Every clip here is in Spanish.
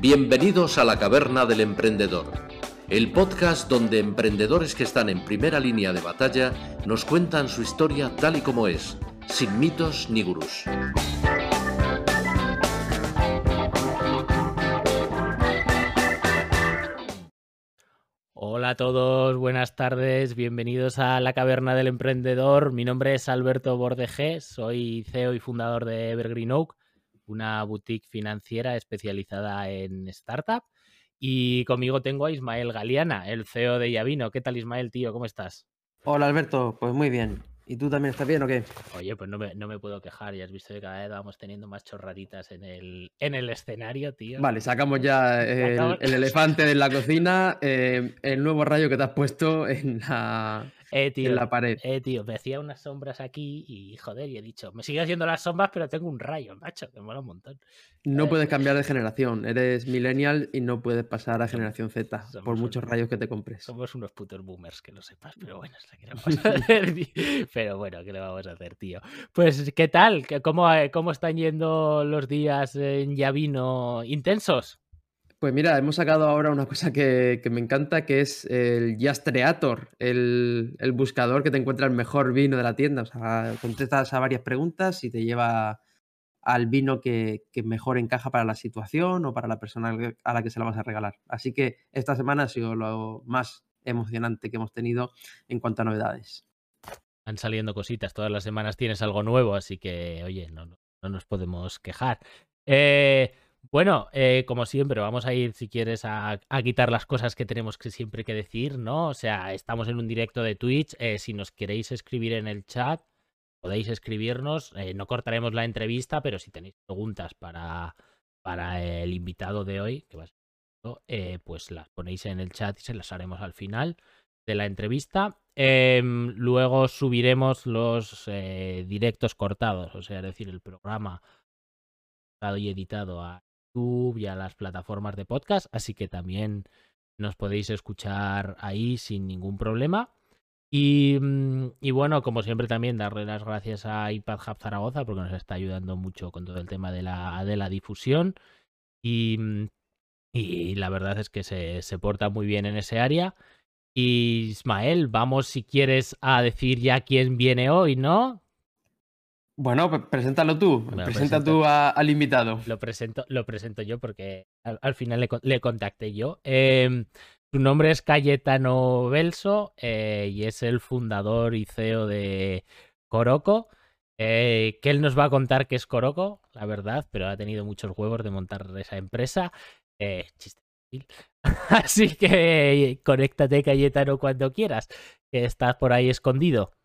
Bienvenidos a la Caverna del Emprendedor, el podcast donde emprendedores que están en primera línea de batalla nos cuentan su historia tal y como es, sin mitos ni gurús. Hola a todos, buenas tardes, bienvenidos a la Caverna del Emprendedor. Mi nombre es Alberto Bordejé, soy CEO y fundador de Evergreen Oak una boutique financiera especializada en startup. Y conmigo tengo a Ismael Galeana, el CEO de Yavino. ¿Qué tal, Ismael, tío? ¿Cómo estás? Hola, Alberto. Pues muy bien. ¿Y tú también estás bien o qué? Oye, pues no me, no me puedo quejar. Ya has visto que cada vez vamos teniendo más chorraditas en el, en el escenario, tío. Vale, sacamos ya el, elefante de la cocina, eh, el nuevo rayo que te has puesto en la, eh, tío, en la pared. Eh, tío, me hacía unas sombras aquí y joder, y he dicho, me sigue haciendo las sombras, pero tengo un rayo, macho, que mola un montón. No eh, puedes cambiar de generación, eres millennial y no puedes pasar a generación Z por muchos rayos que te compres. Somos unos putos boomers, que lo sepas, pero bueno, es que vamos a hacer, Pero bueno, ¿qué le vamos a hacer, tío? Pues, ¿qué tal? ¿Cómo, cómo están yendo los días en Yavino intensos? Pues mira, hemos sacado ahora una cosa que, me encanta, que es el Yastreator, el, el, buscador que te encuentra el mejor vino de la tienda. O sea, contestas a varias preguntas y te lleva al vino que, que, mejor encaja para la situación o para la persona a la que se la vas a regalar. Así que esta semana ha sido lo más emocionante que hemos tenido en cuanto a novedades. Van saliendo cositas, todas las semanas tienes algo nuevo, así que, oye, no, no nos podemos quejar. Eh, bueno, eh, como siempre, vamos a ir, si quieres, a, quitar las cosas que tenemos que siempre que decir, ¿no? O sea, estamos en un directo de Twitch. Eh, si nos queréis escribir en el chat, podéis escribirnos. Eh, no cortaremos la entrevista, pero si tenéis preguntas para, para el invitado de hoy, que va a ser, pues las ponéis en el chat y se las haremos al final de la entrevista. Em, luego subiremos los directos cortados, o sea, es decir, el programa y editado a y a las plataformas de podcast, así que también nos podéis escuchar ahí sin ningún problema. Y, mm, y, bueno, como siempre también darle las gracias a iPad Hub Zaragoza porque nos está ayudando mucho con todo el tema de la, de la difusión. Y, mm, y la verdad es que se, se porta muy bien en ese área. Y Ismael, vamos si quieres a decir ya quién viene hoy, ¿no? Bueno, pues preséntalo tú. Presenta tú al invitado. Lo presento, lo presento yo porque al, final le, contacté yo. Em, su nombre es Cayetano Belso eh, y es el fundador y CEO de Coroco. Eh, que él nos va a contar qué es Coroco, la verdad, pero ha tenido muchos huevos de montar esa empresa. Eh, chiste. Así que conéctate, Cayetano, cuando quieras, que estás por ahí escondido.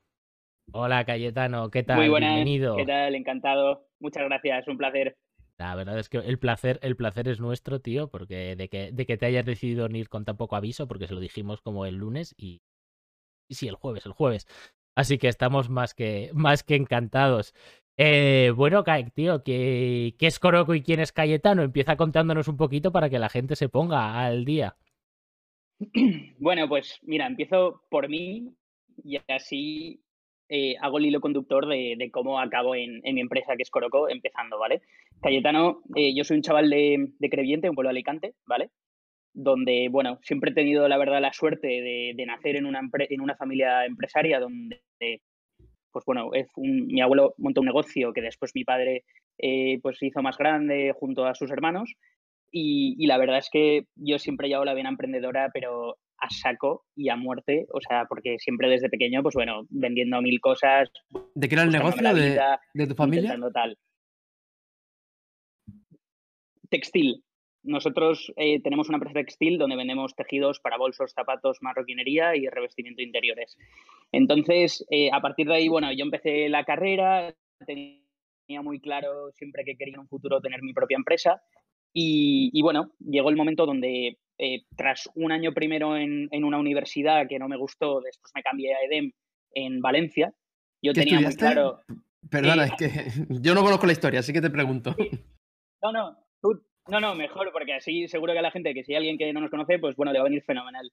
Hola Cayetano, ¿qué tal? Muy buenas, Bienvenido. ¿Qué tal? Encantado. Muchas gracias, un placer. La verdad es que el placer, el placer es nuestro, tío, porque de que, de que te hayas decidido venir con tan poco aviso, porque se lo dijimos como el lunes y, y sí, el jueves, el jueves. Así que estamos más que, más que encantados. Eh, bueno, tío, ¿qué, ¿qué es Coroco y quién es Cayetano? Empieza contándonos un poquito para que la gente se ponga al día. Bueno, pues mira, empiezo por mí y así eh, hago el hilo conductor de, cómo acabo en, mi empresa, que es Coroco, empezando, ¿vale? Cayetano, eh, yo soy un chaval de, de Creviente, un pueblo de Alicante, ¿vale? Donde, bueno, siempre he tenido, la verdad, la suerte de, nacer en una, en una familia empresaria donde, pues bueno, mi abuelo montó un negocio que después mi padre eh, pues hizo más grande junto a sus hermanos y, y, la verdad es que yo siempre he llevado la vena emprendedora, pero a saco y a muerte, o sea, porque siempre desde pequeño, pues bueno, vendiendo mil cosas. ¿De qué era el negocio de, tu familia? Tal. Textil. Nosotros eh, tenemos una empresa textil donde vendemos tejidos para bolsos, zapatos, marroquinería y revestimiento de interiores. Entonces, eh, a partir de ahí, bueno, yo empecé la carrera, tenía muy claro siempre que quería en un futuro tener mi propia empresa y, y bueno, llegó el momento donde eh, tras un año primero en, una universidad que no me gustó, después me cambié a EDEM en Valencia. Yo tenía muy claro. Perdona, es que yo no conozco la historia, así que te pregunto. No, no, no, no, mejor, porque así seguro que a la gente, que si hay alguien que no nos conoce, pues bueno, le va a venir fenomenal.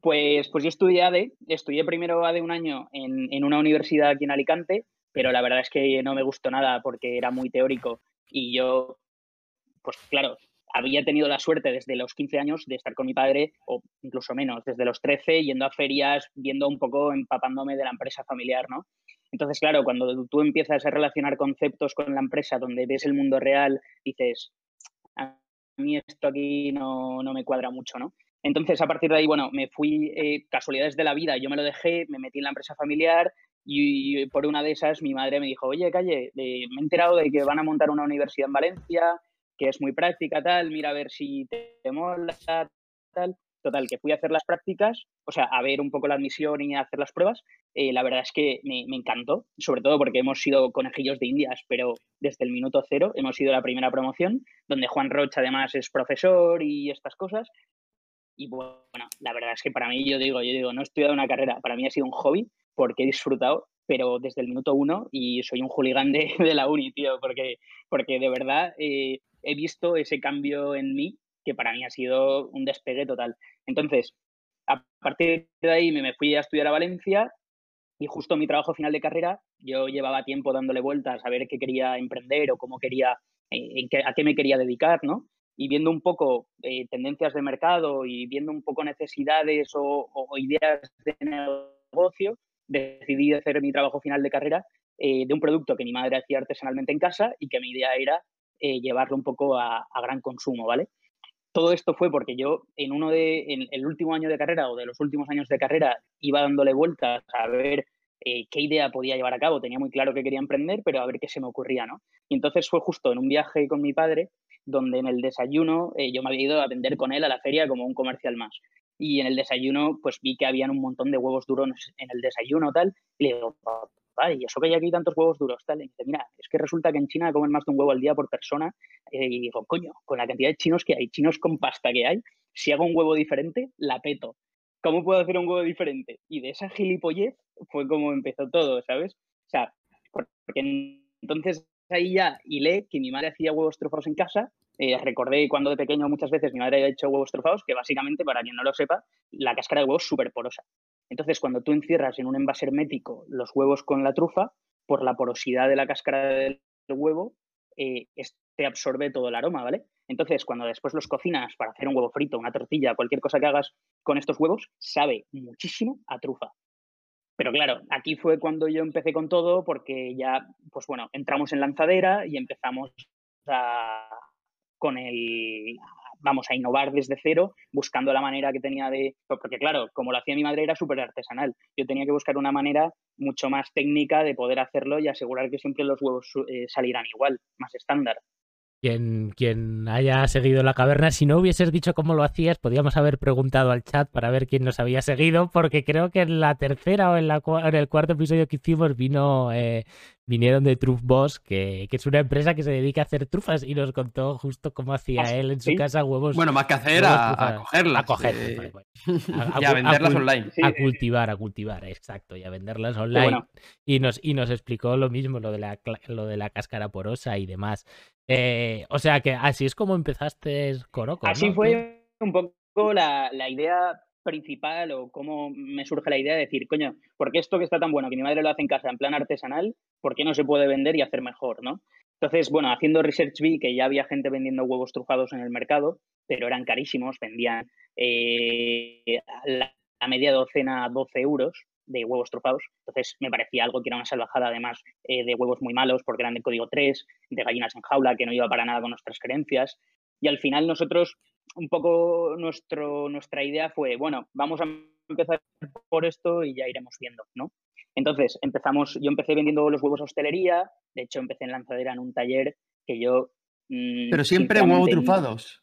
Pues, pues yo estudié ADE, estudié primero ADE un año en, en una universidad aquí en Alicante, pero la verdad es que no me gustó nada porque era muy teórico y yo, pues claro, había tenido la suerte desde los 15 años de estar con mi padre, o incluso menos, desde los 13, yendo a ferias, viendo un poco, empapándome de la empresa familiar, ¿no? Entonces, claro, cuando tú empiezas a relacionar conceptos con la empresa, donde ves el mundo real, dices, a mí esto aquí no, no me cuadra mucho, ¿no? Entonces, a partir de ahí, bueno, me fui, eh, casualidades de la vida, yo me lo dejé, me metí en la empresa familiar y, por una de esas mi madre me dijo, oye, Calle, me he enterado de que van a montar una universidad en Valencia, que es muy práctica, tal, mira a ver si te, mola, tal. Total, que fui a hacer las prácticas, o sea, a ver un poco la admisión y a hacer las pruebas. Eh, la verdad es que me, me, encantó, sobre todo porque hemos sido conejillos de indias, pero desde el minuto cero hemos sido la primera promoción, donde Juan Rocha además es profesor y estas cosas. Y bueno, la verdad es que para mí, yo digo, yo digo, no he estudiado una carrera, para mí ha sido un hobby porque he disfrutado, pero desde el minuto uno y soy un hooligan de, de la uni, tío, porque, porque de verdad eh, he visto ese cambio en mí que para mí ha sido un despegue total. Entonces, a partir de ahí me fui a estudiar a Valencia y justo mi trabajo final de carrera, yo llevaba tiempo dándole vueltas a ver qué quería emprender o cómo quería, eh, a qué me quería dedicar, ¿no? y viendo un poco eh, tendencias de mercado y viendo un poco necesidades o, ideas de negocio, decidí hacer mi trabajo final de carrera eh, de un producto que mi madre hacía artesanalmente en casa y que mi idea era eh, llevarlo un poco a, gran consumo, ¿vale? Todo esto fue porque yo en uno de, en el último año de carrera o de los últimos años de carrera iba dándole vueltas a ver qué idea podía llevar a cabo. Tenía muy claro que quería emprender, pero a ver qué se me ocurría, ¿no? Y entonces fue justo en un viaje con mi padre donde en el desayuno eh, yo me había ido a vender con él a la feria como un comercial más. Y en el desayuno, pues vi que habían un montón de huevos duros en el desayuno, tal. Y le digo, ¿y eso que hay aquí tantos huevos duros? Tal. Y dice, mira, es que resulta que en China comen más de un huevo al día por persona. Eh, y digo, coño, con la cantidad de chinos que hay, chinos con pasta que hay, si hago un huevo diferente, la peto. ¿Cómo puedo hacer un huevo diferente? Y de esa gilipollez fue como empezó todo, ¿sabes? O sea, porque entonces ahí ya hilé que mi madre hacía huevos trofados en casa. Eh, recordé cuando de pequeño muchas veces mi madre había hecho huevos trofados, que básicamente, para quien no lo sepa, la cáscara de huevo es súper porosa. Entonces, cuando tú encierras en un envase hermético los huevos con la trufa, por la porosidad de la cáscara del huevo, eh, este absorbe todo el aroma, ¿vale? Entonces, cuando después los cocinas para hacer un huevo frito, una tortilla, cualquier cosa que hagas con estos huevos, sabe muchísimo a trufa. Pero claro, aquí fue cuando yo empecé con todo porque ya, pues bueno, entramos en lanzadera y empezamos a, con el, vamos a innovar desde cero, buscando la manera que tenía de, porque claro, como lo hacía mi madre era súper artesanal, yo tenía que buscar una manera mucho más técnica de poder hacerlo y asegurar que siempre los huevos eh, salieran igual, más estándar. Quien, quien haya seguido la caverna, si no hubieses dicho cómo lo hacías, podríamos haber preguntado al chat para ver quién nos había seguido, porque creo que en la tercera o en, la, en el cuarto episodio que hicimos vino eh, vinieron de Truff Boss, que, que, es una empresa que se dedica a hacer trufas y nos contó justo cómo hacía ah, él en su casa huevos. Bueno, más que hacer, a, a, cogerlas. A cogerlas. y a venderlas online. A cultivar, a cultivar, exacto, y a venderlas online. Y, nos, y nos explicó lo mismo, lo de la, lo de la cáscara porosa y demás. Eh, o sea que así es como empezaste Coroco. Así fue un poco la, la idea principal o cómo me surge la idea de decir, coño, ¿por qué esto que está tan bueno, que mi madre lo hace en casa en plan artesanal, ¿por qué no se puede vender y hacer mejor, no? Entonces, bueno, haciendo research vi que ya había gente vendiendo huevos trufados en el mercado, pero eran carísimos, vendían eh, la, media docena 12 euros de huevos trufados. Entonces me parecía algo que era una salvajada, además eh, de huevos muy malos porque eran de código 3, de gallinas en jaula, que no iba para nada con nuestras creencias. Y al final nosotros un poco nuestro, nuestra idea fue, bueno, vamos a empezar por esto y ya iremos viendo, ¿no? Entonces, empezamos, yo empecé vendiendo los huevos a hostelería, de hecho empecé en lanzadera en un taller que yo... Mm, Pero siempre huevos trufados.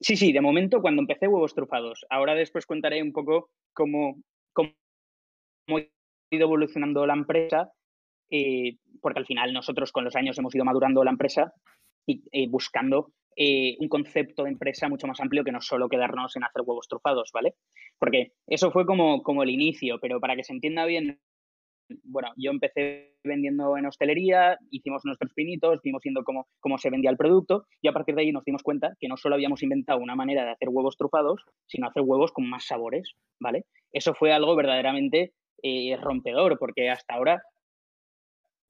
Sí, sí, de momento cuando empecé huevos trufados. Ahora después contaré un poco cómo, cómo ha ido evolucionando la empresa, eh, porque al final nosotros con los años hemos ido madurando la empresa y eh, buscando eh, un concepto de empresa mucho más amplio que no solo quedarnos en hacer huevos trufados, ¿vale? Porque eso fue como, como el inicio, pero para que se entienda bien, bueno, yo empecé vendiendo en hostelería, hicimos nuestros pinitos, vimos viendo cómo, cómo se vendía el producto y a partir de ahí nos dimos cuenta que no solo habíamos inventado una manera de hacer huevos trufados, sino hacer huevos con más sabores, ¿vale? Eso fue algo verdaderamente eh, rompedor porque hasta ahora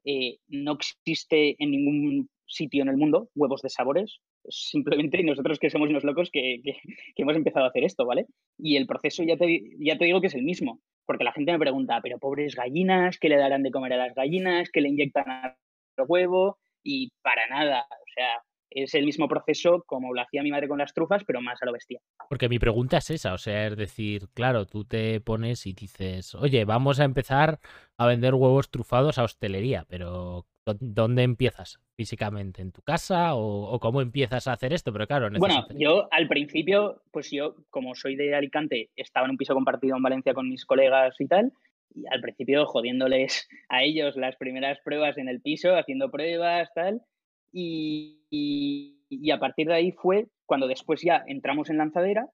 eh, no existe en ningún sitio en el mundo huevos de sabores simplemente nosotros que somos unos locos que, hemos empezado a hacer esto, ¿vale? Y el proceso ya te, ya te digo que es el mismo, porque la gente me pregunta, pero pobres gallinas, ¿qué le darán de comer a las gallinas? ¿Qué le inyectan al huevo? Y para nada, o sea, es el mismo proceso como lo hacía mi madre con las trufas, pero más a lo bestia. Porque mi pregunta es esa, o sea, es decir, claro, tú te pones y dices, oye, vamos a empezar a vender huevos trufados a hostelería, pero ¿dónde empiezas físicamente? ¿En tu casa o, cómo empiezas a hacer esto? Pero claro, Bueno, yo al principio, pues yo, como soy de Alicante, estaba en un piso compartido en Valencia con mis colegas y tal, y al principio jodiéndoles a ellos las primeras pruebas en el piso, haciendo pruebas, tal, y, a partir de ahí fue cuando después ya entramos en lanzadera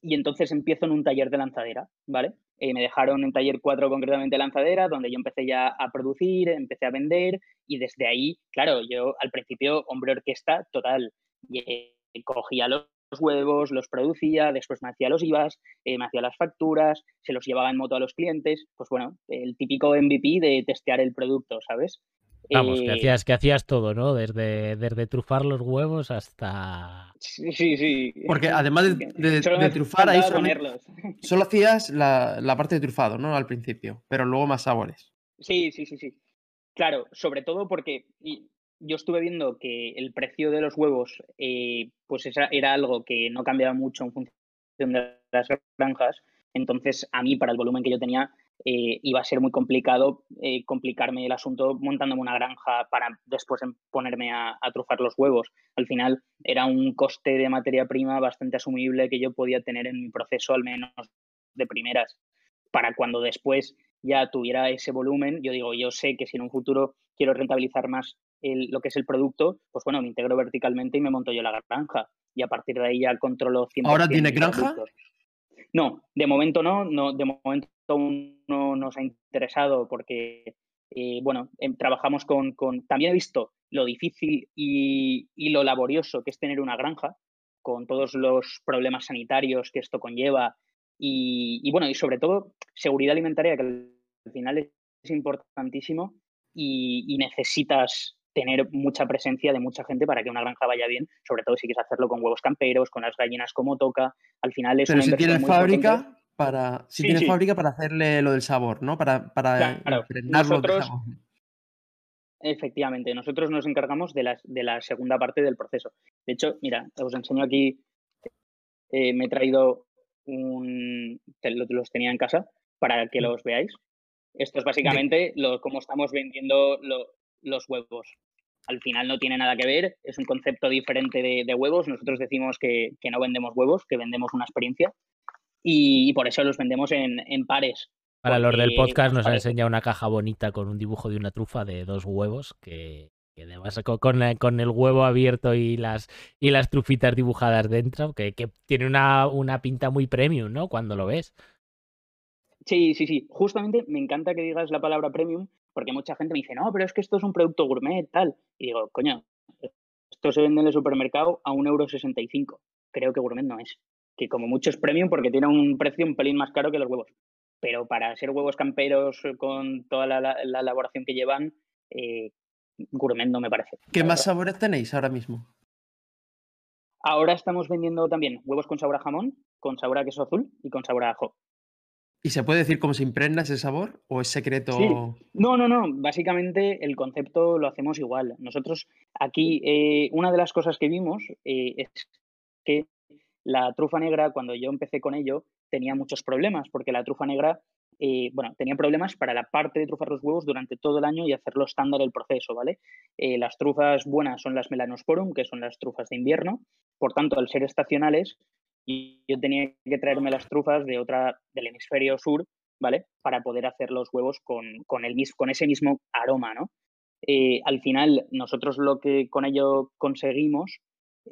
y entonces empiezo en un taller de lanzadera, ¿vale? Eh, me dejaron en taller 4 concretamente lanzadera, donde yo empecé ya a producir, empecé a vender y desde ahí, claro, yo al principio hombre orquesta total, eh, cogía los huevos, los producía, después me hacía los IVAs, eh, me hacía las facturas, se los llevaba en moto a los clientes, pues bueno, el típico MVP de testear el producto, ¿sabes? Vamos, que eh, hacías, que hacías todo, ¿no? Desde, desde trufar los huevos hasta. Sí, sí, sí. Porque además de, trufar ahí solo, hacías la, parte de trufado, ¿no? Al principio, pero luego más sabores. Sí, sí, sí, sí. Claro, sobre todo porque yo estuve viendo que el precio de los huevos, eh, pues era algo que no cambiaba mucho en función de las granjas. Entonces, a mí, para el volumen que yo tenía, eh, iba a ser muy complicado eh, complicarme el asunto montándome una granja para después ponerme a, trufar los huevos. Al final era un coste de materia prima bastante asumible que yo podía tener en mi proceso, al menos de primeras, para cuando después ya tuviera ese volumen, yo digo, yo sé que si en un futuro quiero rentabilizar más lo que es el producto, pues bueno, me integro verticalmente y me monto yo la granja. Y a partir de ahí ya controlo 100%. ¿Ahora tiene granja? No, de momento no, no, de momento no nos ha interesado porque, eh, bueno, em, trabajamos con, También he visto lo difícil y, lo laborioso que es tener una granja, con todos los problemas sanitarios que esto conlleva y, bueno, y sobre todo seguridad alimentaria, que al final es importantísimo y, necesitas tener mucha presencia de mucha gente para que una granja vaya bien, sobre todo si quieres hacerlo con huevos camperos, con las gallinas como toca. Al final es Pero si tienes fábrica, para. Si tiene fábrica para hacerle lo del sabor, ¿no? Para, para nosotros, Efectivamente, nosotros nos encargamos de la, de la segunda parte del proceso. De hecho, mira, os enseño aquí, eh, me he traído un. Los tenía en casa para que los veáis. Esto es básicamente lo, cómo estamos vendiendo los huevos. Al final no tiene nada que ver, es un concepto diferente de, huevos. Nosotros decimos que, que, no vendemos huevos, que vendemos una experiencia y, por eso los vendemos en, pares. Para los del podcast nos ha enseñado una caja bonita con un dibujo de una trufa de dos huevos que, además con, con, el huevo abierto y las, y las trufitas dibujadas dentro, que, tiene una, una, pinta muy premium, ¿no? Cuando lo ves. Sí, sí, sí. Justamente me encanta que digas la palabra premium porque mucha gente me dice, no, pero es que esto es un producto gourmet, tal. Y digo, coño, esto se vende en el supermercado a un euro sesenta Creo que gourmet no es que como mucho es premium porque tiene un precio un pelín más caro que los huevos. Pero para ser huevos camperos con toda la, elaboración que llevan, eh, gourmet no me parece. ¿Qué más sabores tenéis ahora mismo? Ahora estamos vendiendo también huevos con sabor a jamón, con sabor a queso azul y con sabor a ajo. ¿Y se puede decir cómo se impregna ese sabor o es secreto? No, no, no. Básicamente el concepto lo hacemos igual. Nosotros aquí, eh, una de las cosas que vimos eh, es que la trufa negra, cuando yo empecé con ello, tenía muchos problemas, porque la trufa negra, eh, bueno, tenía problemas para la parte de trufar los huevos durante todo el año y hacerlo estándar el proceso, ¿vale? Eh, las trufas buenas son las melanosporum, que son las trufas de invierno, por tanto, al ser estacionales, yo tenía que traerme las trufas de otra, del hemisferio sur, ¿vale? Para poder hacer los huevos con, con, el, con ese mismo aroma, ¿no? Eh, al final, nosotros lo que con ello conseguimos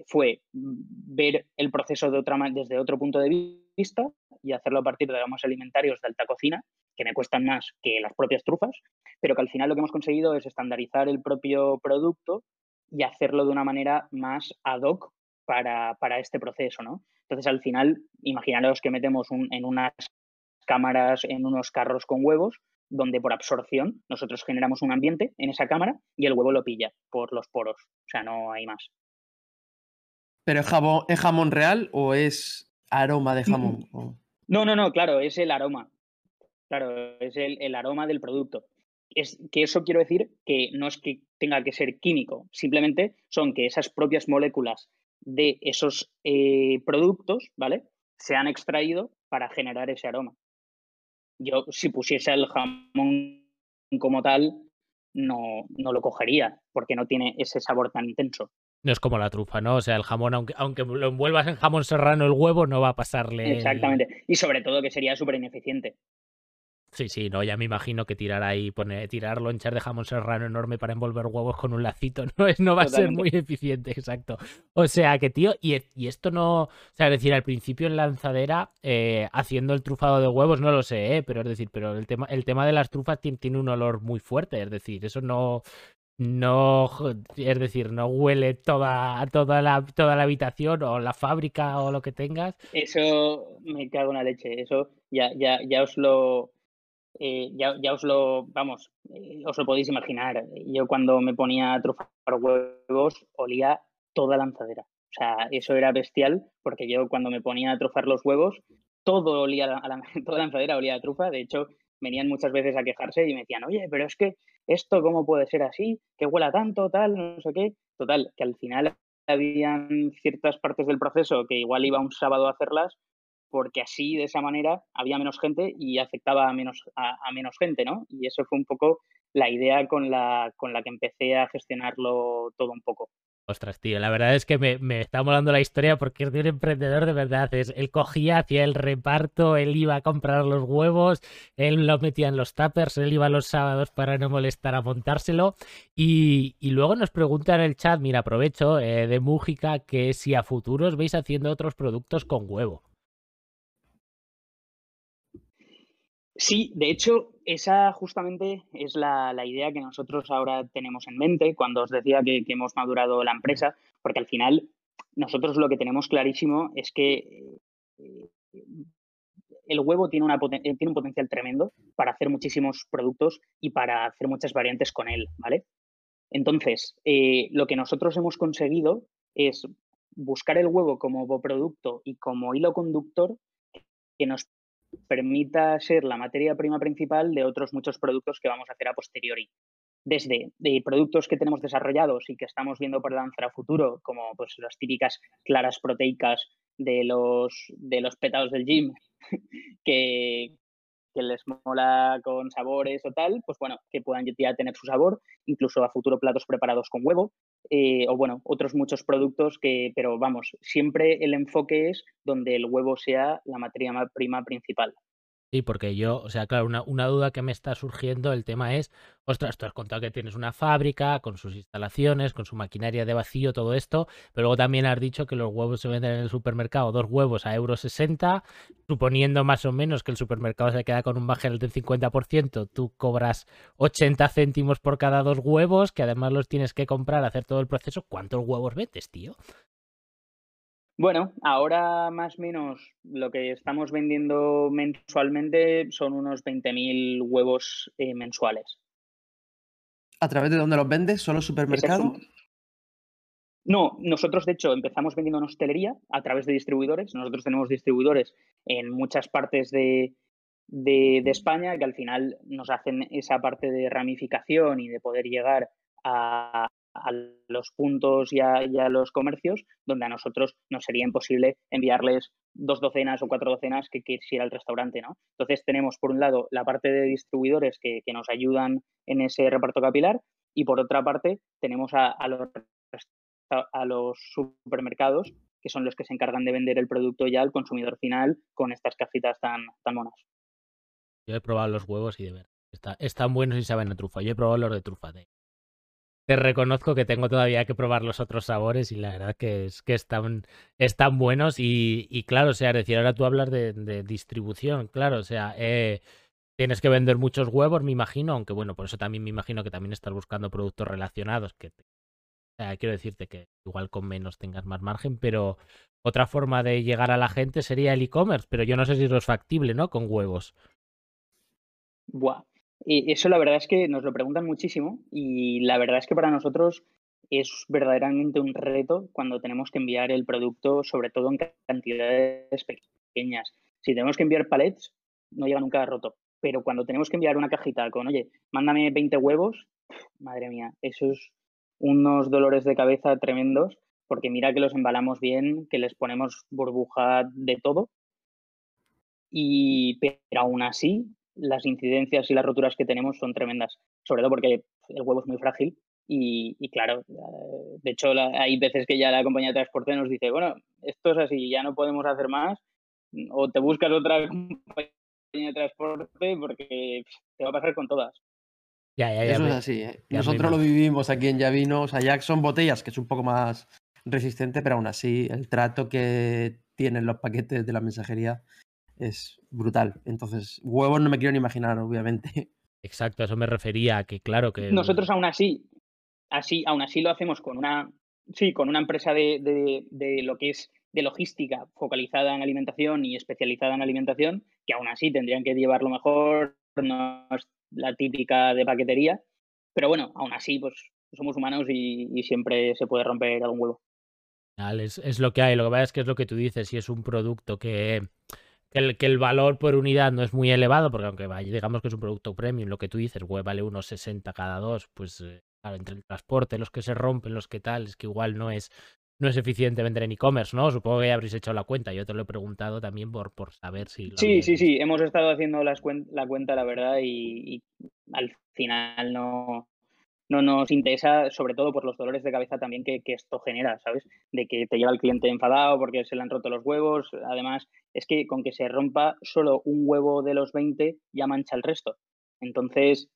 fue ver el proceso de desde otro punto de vista y hacerlo a partir de ramos alimentarios de alta cocina, que me cuestan más que las propias trufas, pero que al final lo que hemos conseguido es estandarizar el propio producto y hacerlo de una manera más ad hoc para, este proceso, ¿no? Entonces, al final, imaginaros que metemos en unas cámaras, en unos carros con huevos, donde por absorción nosotros generamos un ambiente en esa cámara y el huevo lo pilla por los poros, o sea, no hay más. ¿Pero es jamón, es jamón real o es aroma de jamón? No, no, no, claro, es el aroma. Claro, es el, el aroma del producto. Es que eso quiero decir que no es que tenga que ser químico, simplemente son que esas propias moléculas de esos eh, productos, ¿vale? Se han extraído para generar ese aroma. Yo, si pusiese el jamón como tal, no, no lo cogería, porque no tiene ese sabor tan intenso. No es como la trufa, ¿no? O sea, el jamón, aunque, aunque lo envuelvas en jamón serrano el huevo, no va a pasarle. Exactamente. Y sobre todo que sería súper ineficiente. Sí, sí, no, ya me imagino que tirar ahí, poner, tirar lonchas de jamón serrano enorme para envolver huevos con un lacito no, es, no va a ser muy eficiente, exacto. O sea que, tío, y, y, esto no, o sea, es decir, al principio en lanzadera, eh, haciendo el trufado de huevos, no lo sé, ¿eh? pero es decir, pero el tema, el tema de las trufas tiene, tiene un olor muy fuerte, es decir, eso no, no, es decir, no huele toda, toda, la, toda la habitación o la fábrica o lo que tengas. Eso me cago en la leche, eso ya, ya, ya os lo eh, ya, ya, os lo, vamos, eh, os lo podéis imaginar. Yo cuando me ponía a trufar huevos olía toda lanzadera. O sea, eso era bestial porque yo cuando me ponía a trufar los huevos, todo olía a la, toda lanzadera olía a trufa. De hecho, venían muchas veces a quejarse y me decían, oye, pero es que esto, ¿cómo puede ser así? Que huela tanto, tal, no sé qué. Total, que al final habían ciertas partes del proceso que igual iba un sábado a hacerlas porque así, de esa manera, había menos gente y afectaba a menos, a, menos gente, ¿no? Y eso fue un poco la idea con la, con la que empecé a gestionarlo todo un poco. Ostras, tío, la verdad es que me, me, está molando la historia porque es de un emprendedor de verdad. Es, él cogía, hacía el reparto, él iba a comprar los huevos, él los metía en los tuppers, él iba los sábados para no molestar a montárselo. Y, y luego nos pregunta en el chat, mira, aprovecho, eh, de Mújica, que si a futuros veis haciendo otros productos con huevo. Sí, de hecho, esa justamente es la, idea que nosotros ahora tenemos en mente cuando os decía que, hemos madurado la empresa, porque al final nosotros lo que tenemos clarísimo es que eh, el huevo tiene, una, eh, tiene un potencial tremendo para hacer muchísimos productos y para hacer muchas variantes con él, ¿vale? Entonces, eh, lo que nosotros hemos conseguido es buscar el huevo como producto y como hilo conductor que nos permita ser la materia prima principal de otros muchos productos que vamos a hacer a posteriori. Desde de productos que tenemos desarrollados y que estamos viendo por lanzar a futuro, como pues las típicas claras proteicas de los, de los petados del gym, que, que les mola con sabores o tal, pues bueno, que puedan ya tener su sabor, incluso a futuro platos preparados con huevo, eh, o bueno, otros muchos productos que, pero vamos, siempre el enfoque es donde el huevo sea la materia prima principal. Sí, porque yo, o sea, claro, una, duda que me está surgiendo, el tema es, ostras, tú has contado que tienes una fábrica con sus instalaciones, con su maquinaria de vacío, todo esto, pero luego también has dicho que los huevos se venden en el supermercado, dos huevos a euro 60, suponiendo más o menos que el supermercado se queda con un bajel del 50%, tú cobras 80 céntimos por cada dos huevos, que además los tienes que comprar, hacer todo el proceso, ¿cuántos huevos vendes, tío? Bueno, ahora más o menos lo que estamos vendiendo mensualmente son unos 20.000 huevos eh, mensuales. ¿A través de dónde los vendes? ¿Solo supermercado? No, nosotros de hecho empezamos vendiendo en hostelería a través de distribuidores. Nosotros tenemos distribuidores en muchas partes de, de, de España que al final nos hacen esa parte de ramificación y de poder llegar a, a los puntos y a, los comercios donde a nosotros nos sería imposible enviarles dos docenas o cuatro docenas que quisiera el restaurante, ¿no? Entonces tenemos por un lado la parte de distribuidores que, nos ayudan en ese reparto capilar y por otra parte tenemos a, los, a los supermercados que son los que se encargan de vender el producto ya al consumidor final con estas cajitas tan, tan monas. Yo he probado los huevos y de ver, están buenos y saben a trufa. Yo he probado los de trufa te reconozco que tengo todavía que probar los otros sabores y la verdad que es que están, buenos y, claro, o sea, decir, ahora tú hablas de, distribución, claro, o sea, eh, tienes que vender muchos huevos, me imagino, aunque bueno, por eso también me imagino que también estás buscando productos relacionados, que quiero decirte que igual con menos tengas más margen, pero otra forma de llegar a la gente sería el e-commerce, pero yo no sé si eso es factible, ¿no? Con huevos. Buah, y eso la verdad es que nos lo preguntan muchísimo y la verdad es que para nosotros es verdaderamente un reto cuando tenemos que enviar el producto, sobre todo en cantidades pequeñas. Si tenemos que enviar palets, no llega nunca roto. Pero cuando tenemos que enviar una cajita con, oye, mándame 20 huevos, madre mía, esos unos dolores de cabeza tremendos, porque mira que los embalamos bien, que les ponemos burbuja de todo. Y pero aún así, las incidencias y las roturas que tenemos son tremendas, sobre todo porque el huevo es muy frágil y, claro, eh, de hecho hay veces que ya la compañía de transporte nos dice, bueno, esto es así, ya no podemos hacer más, o te buscas otra compañía de transporte porque te va a pasar con todas. Ya, ya, ya Eso es así. ¿eh? Nosotros lo vivimos aquí en Llavino. O sea, ya son botellas, que es un poco más resistente, pero aún así el trato que tienen los paquetes de la mensajería es brutal. Entonces, huevos no me quiero ni imaginar, obviamente. Exacto, a eso me refería, que claro que... Nosotros aún así, así, aún así lo hacemos con una, sí, con una empresa de, de, de lo que es de logística focalizada en alimentación y especializada en alimentación, que aún así tendrían que llevarlo mejor, no es la típica de paquetería, pero bueno, aún así, pues somos humanos y, siempre se puede romper algún huevo. Es, es, lo que hay, lo que pasa es que es lo que tú dices, si es un producto que, que el, que el valor por unidad no es muy elevado, porque aunque vaya, digamos que es un producto premium, lo que tú dices, web vale unos 60 cada dos, pues eh, entre el transporte, los que se rompen, los que tal, es que igual no es, no es eficiente vender en e-commerce, ¿no? Supongo que ya habréis hecho la cuenta. Yo te lo he preguntado también por, por saber si... sí, sí, sí. Hemos estado haciendo las la cuenta, la verdad, y, al final no, no nos interesa, sobre todo por los dolores de cabeza también que, esto genera, ¿sabes? De que te lleva el cliente enfadado porque se le han roto los huevos. Además, es que con que se rompa solo un huevo de los 20 ya mancha el resto. Entonces,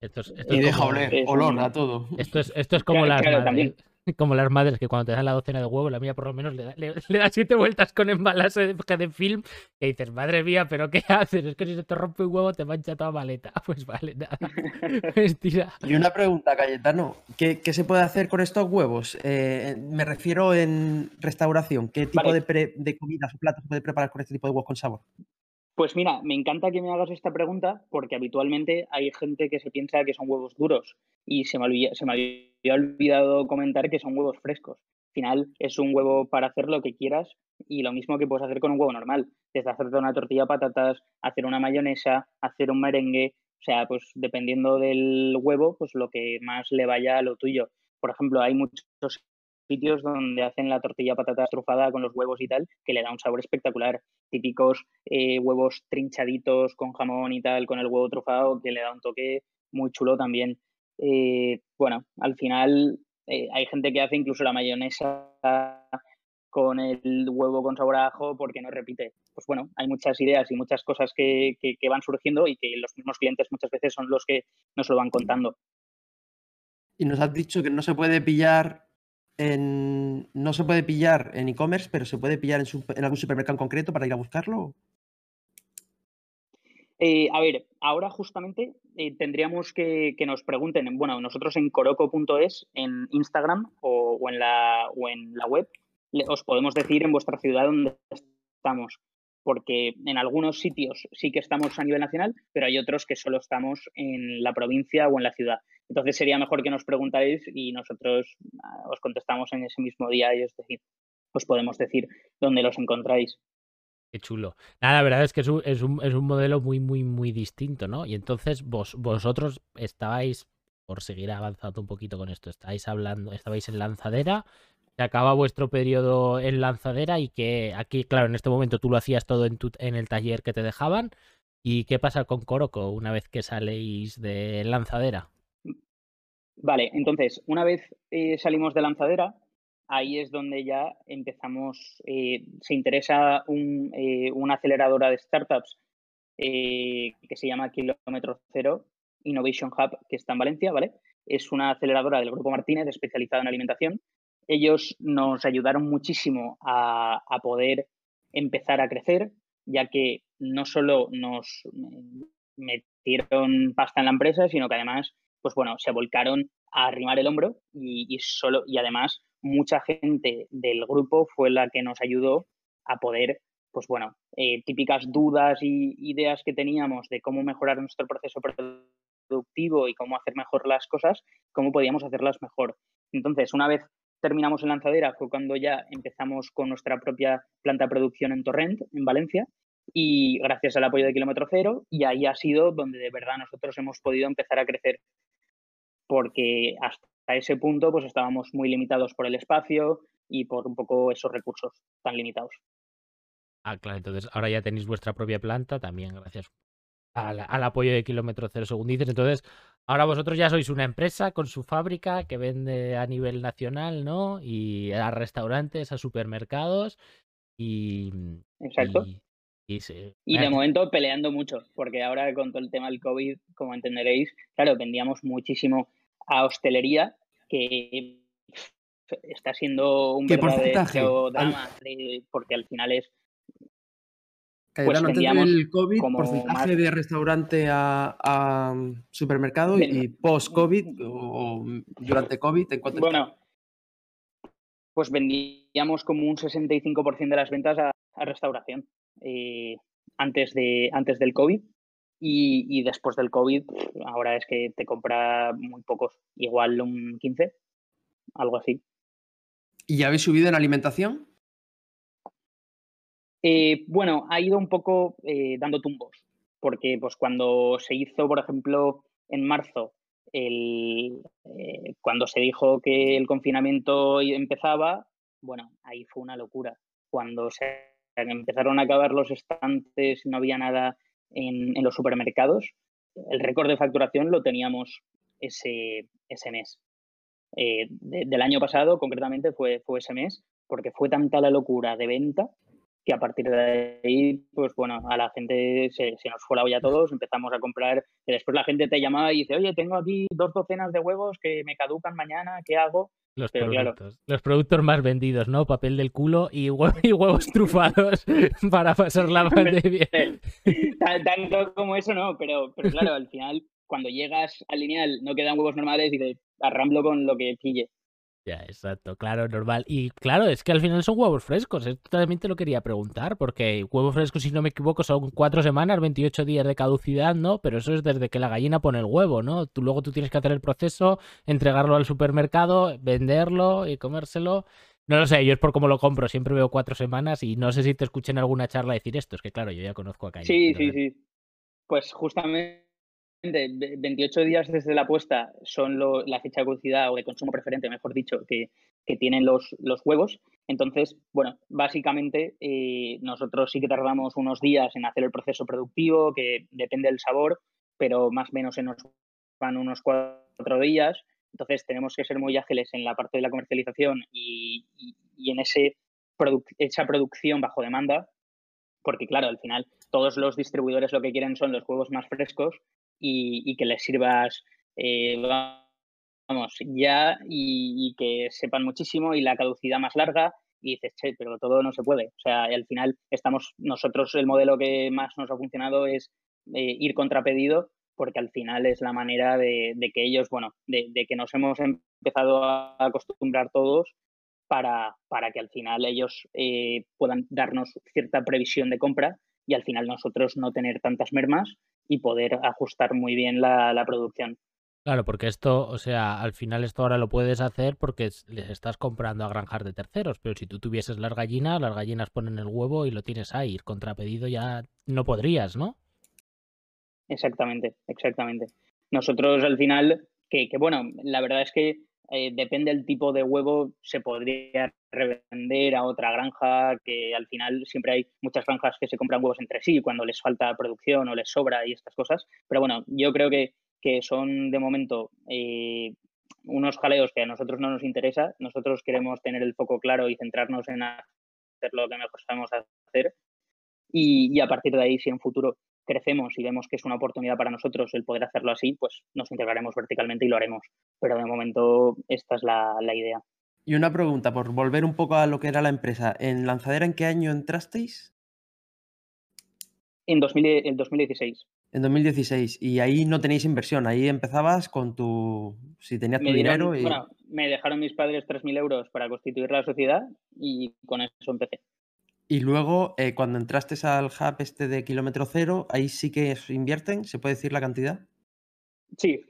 esto es, y deja oler, olor a todo. Esto es, esto es como las madres, como las madres que cuando te dan la docena de huevos, la mía por lo menos le da, le, siete vueltas con embalaje de, de, film y dices, madre mía, pero ¿qué haces? Es que si se te rompe un huevo te mancha toda maleta. Pues vale, nada. y una pregunta, Cayetano, ¿qué, ¿qué, se puede hacer con estos huevos? Eh, me refiero en restauración, ¿qué tipo de, de comidas o platos se puede preparar con este tipo de huevos con sabor? Pues mira, me encanta que me hagas esta pregunta porque habitualmente hay gente que se piensa que son huevos duros y se me, se me había olvidado comentar que son huevos frescos. Al final es un huevo para hacer lo que quieras y lo mismo que puedes hacer con un huevo normal, desde hacerte una tortilla de patatas, hacer una mayonesa, hacer un merengue, o sea, pues dependiendo del huevo, pues lo que más le vaya a lo tuyo. Por ejemplo, hay muchos sitios donde hacen la tortilla patata estrufada con los huevos y tal, que le da un sabor espectacular. Típicos eh, huevos trinchaditos con jamón y tal, con el huevo trufado, que le da un toque muy chulo también. Eh, bueno, al final eh, hay gente que hace incluso la mayonesa con el huevo con sabor a ajo porque no repite. Pues bueno, hay muchas ideas y muchas cosas que, que van surgiendo y que los mismos clientes muchas veces son los que nos lo van contando. Y nos has dicho que no se puede pillar no se puede pillar en e-commerce, pero se puede pillar en, algún supermercado en concreto para ir a buscarlo. Eh, a ver, ahora justamente eh, tendríamos que, que, nos pregunten, bueno, nosotros en coroco.es, en Instagram o, en la, o en la web, os podemos decir en vuestra ciudad dónde estamos porque en algunos sitios sí que estamos a nivel nacional, pero hay otros que solo estamos en la provincia o en la ciudad. Entonces sería mejor que nos preguntáis y nosotros ah, os contestamos en ese mismo día y os, decir, os podemos decir dónde los encontráis. Qué chulo. Nada, la verdad es que es un, es un, modelo muy, muy, muy distinto, ¿no? Y entonces vos, vosotros estabais, por seguir avanzando un poquito con esto, estáis hablando, estabais en lanzadera, se acaba vuestro periodo en lanzadera y que aquí, claro, en este momento tú lo hacías todo en, tu, en el taller que te dejaban. ¿Y qué pasa con Coroco una vez que saléis de lanzadera? Vale, entonces, una vez eh, salimos de lanzadera, ahí es donde ya empezamos, eh, se interesa un, eh, una aceleradora de startups que se llama Kilómetro Cero Innovation Hub, que está en Valencia, ¿vale? Es una aceleradora del Grupo Martínez especializada en alimentación ellos nos ayudaron muchísimo a, poder empezar a crecer, ya que no solo nos metieron pasta en la empresa, sino que además, pues bueno, se volcaron a arrimar el hombro y, solo, y además mucha gente del grupo fue la que nos ayudó a poder, pues bueno, eh, típicas dudas y ideas que teníamos de cómo mejorar nuestro proceso productivo y cómo hacer mejor las cosas, cómo podíamos hacerlas mejor. Entonces, una vez terminamos en lanzadera fue cuando ya empezamos con nuestra propia planta de producción en Torrent, en Valencia, y gracias al apoyo de Kilómetro Cero, y ahí ha sido donde de verdad nosotros hemos podido empezar a crecer, porque hasta ese punto pues estábamos muy limitados por el espacio y por un poco esos recursos tan limitados. Ah, claro, entonces ahora ya tenéis vuestra propia planta, también gracias al, apoyo de Kilómetro Cero, según dices. Entonces, ahora vosotros ya sois una empresa con su fábrica que vende a nivel nacional, ¿no? Y a restaurantes, a supermercados y... Exacto. Y, de momento peleando mucho, porque ahora con todo el tema del COVID, como entenderéis, claro, vendíamos muchísimo a hostelería, que está siendo un verdadero drama, porque al final es pues antes del COVID, porcentaje de restaurante a, supermercado y post-COVID o durante COVID, ¿en cuánto Bueno, pues vendíamos como un 65% de las ventas a, restauración eh, antes, de, antes del COVID y, después del COVID ahora es que te compra muy pocos, igual un 15, algo así. ¿Y ya habéis subido en alimentación? Eh, bueno, ha ido un poco eh, dando tumbos, porque pues cuando se hizo, por ejemplo, en marzo, el, eh, cuando se dijo que el confinamiento empezaba, bueno, ahí fue una locura. Cuando se empezaron a acabar los estantes, no había nada en, los supermercados, el récord de facturación lo teníamos ese, ese mes. del año pasado, concretamente, fue, fue ese mes, porque fue tanta la locura de venta que a partir de ahí, pues bueno, a la gente se, nos fue la olla a todos, empezamos a comprar, y después la gente te llamaba y dice, oye, tengo aquí dos docenas de huevos que me caducan mañana, ¿qué hago? Los productos, los productos más vendidos, ¿no? Papel del culo y, huevos trufados para pasar la pandemia. Tanto como eso no, pero, pero claro, al final, cuando llegas al lineal, no quedan huevos normales y te arramblo con lo que pille. Ya, exacto, claro, normal. Y claro, es que al final son huevos frescos. Esto también te lo quería preguntar, porque huevos frescos, si no me equivoco, son cuatro semanas, 28 días de caducidad, ¿no? Pero eso es desde que la gallina pone el huevo, ¿no? Tú luego tú tienes que hacer el proceso, entregarlo al supermercado, venderlo y comérselo. No lo sé, yo es por cómo lo compro, siempre veo cuatro semanas y no sé si te escuché en alguna charla decir esto, es que claro, yo ya conozco a Calle. Sí, sí, sí. Pues justamente 28 días desde la apuesta son la fecha de caducidad o de consumo preferente, mejor dicho, que, tienen los, los, huevos. Entonces, bueno, básicamente eh, nosotros sí que tardamos unos días en hacer el proceso productivo, que depende del sabor, pero más o menos se nos van unos cuatro días. Entonces, tenemos que ser muy ágiles en la parte de la comercialización y, en ese esa producción bajo demanda, porque claro, al final todos los distribuidores lo que quieren son los huevos más frescos y, que les sirvas, eh, vamos, ya y, que sepan muchísimo y la caducidad más larga y dices, che, pero todo no se puede. O sea, al final estamos, nosotros el modelo que más nos ha funcionado es eh, ir contra pedido porque al final es la manera de, que ellos, bueno, de, que nos hemos empezado a acostumbrar todos para, para que al final ellos eh, puedan darnos cierta previsión de compra y al final nosotros no tener tantas mermas y poder ajustar muy bien la, producción. Claro, porque esto, o sea, al final esto ahora lo puedes hacer porque les estás comprando a granjas de terceros, pero si tú tuvieses las gallinas, las gallinas ponen el huevo y lo tienes ahí, ir contrapedido ya no podrías, ¿no? Exactamente, exactamente. Nosotros al final, que, que bueno, la verdad es que eh, depende del tipo de huevo, se podría revender a otra granja, que al final siempre hay muchas granjas que se compran huevos entre sí cuando les falta producción o les sobra y estas cosas. Pero bueno, yo creo que, que son de momento eh, unos jaleos que a nosotros no nos interesa. Nosotros queremos tener el foco claro y centrarnos en hacer lo que mejor sabemos hacer. Y, y a partir de ahí, si en futuro crecemos y vemos que es una oportunidad para nosotros el poder hacerlo así, pues nos integraremos verticalmente y lo haremos. Pero de momento esta es la, idea. Y una pregunta, por volver un poco a lo que era la empresa. ¿En Lanzadera en qué año entrasteis? En, 2016. En 2016. Y ahí no tenéis inversión, ahí empezabas con tu... Si tenías tu dinero y... Bueno, me dejaron mis padres 3.000 euros para constituir la sociedad y con eso empecé. Y luego, eh, cuando entraste al hub este de kilómetro cero, ahí sí que invierten, ¿se puede decir la cantidad? Sí,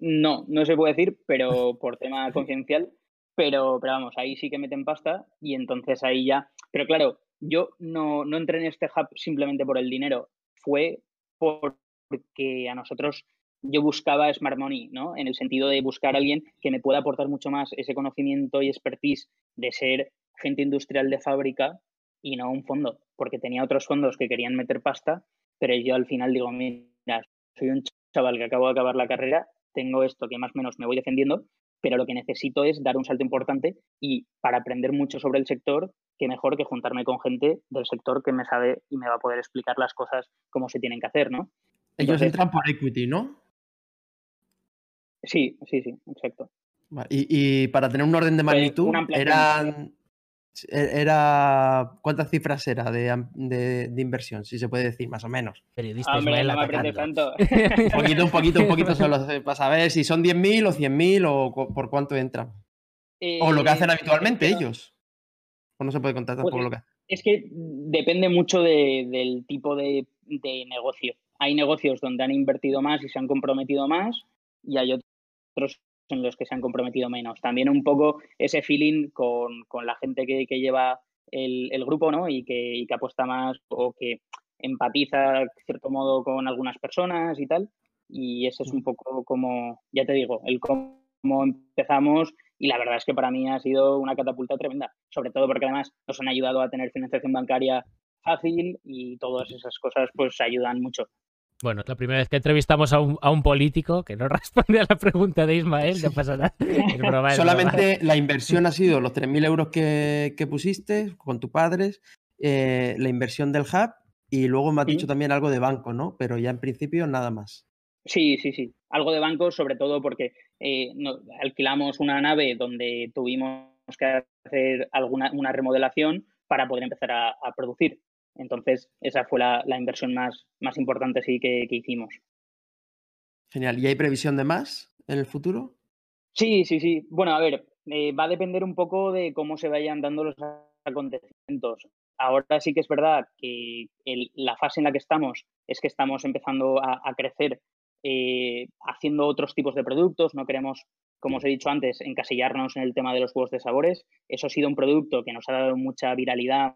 no, no se puede decir, pero por tema confidencial, pero, pero vamos, ahí sí que meten pasta y entonces ahí ya. Pero claro, yo no, no entré en este hub simplemente por el dinero, fue porque a nosotros yo buscaba Smart Money, ¿no? En el sentido de buscar a alguien que me pueda aportar mucho más ese conocimiento y expertise de ser gente industrial de fábrica y no un fondo, porque tenía otros fondos que querían meter pasta, pero yo al final digo, mira, soy un chaval que acabo de acabar la carrera, tengo esto que más o menos me voy defendiendo, pero lo que necesito es dar un salto importante y para aprender mucho sobre el sector, qué mejor que juntarme con gente del sector que me sabe y me va a poder explicar las cosas como se tienen que hacer, ¿no? Ellos entran por equity, ¿no? Sí, sí, sí, exacto. Y, para tener un orden de magnitud, eran, era ¿cuántas cifras era de, inversión? Si se puede decir, más o menos. Periodista Hombre, no me tanto. un poquito, un poquito, un poquito solo para saber si son 10.000 o 100.000 o por cuánto entran. o lo que hacen eh, habitualmente ellos. O no se puede contar tampoco pues lo que Es que depende mucho del tipo de, de negocio. Hay negocios donde han invertido más y se han comprometido más y hay otros en los que se han comprometido menos. También un poco ese feeling con, la gente que, lleva el, grupo ¿no? y, que, que apuesta más o que empatiza, de cierto modo, con algunas personas y tal. Y ese es un poco como, ya te digo, el cómo empezamos y la verdad es que para mí ha sido una catapulta tremenda, sobre todo porque además nos han ayudado a tener financiación bancaria fácil y todas esas cosas pues ayudan mucho. Bueno, es la primera vez que entrevistamos a un, a un político que no responde a la pregunta de Ismael, no pasa nada. Solamente la inversión ha sido los 3.000 euros que, pusiste con tus padres, eh, la inversión del hub y luego me has dicho también algo de banco, ¿no? Pero ya en principio nada más. Sí, sí, sí. Algo de banco, sobre todo porque eh, alquilamos una nave donde tuvimos que hacer alguna una remodelación para poder empezar a producir. Entonces, esa fue la, inversión más, más importante sí que, hicimos. Genial. ¿Y hay previsión de más en el futuro? Sí, sí, sí. Bueno, a ver, eh, va a depender un poco de cómo se vayan dando los acontecimientos. Ahora sí que es verdad que la fase en la que estamos es que estamos empezando a, crecer eh, haciendo otros tipos de productos. No queremos, como os he dicho antes, encasillarnos en el tema de los juegos de sabores. Eso ha sido un producto que nos ha dado mucha viralidad,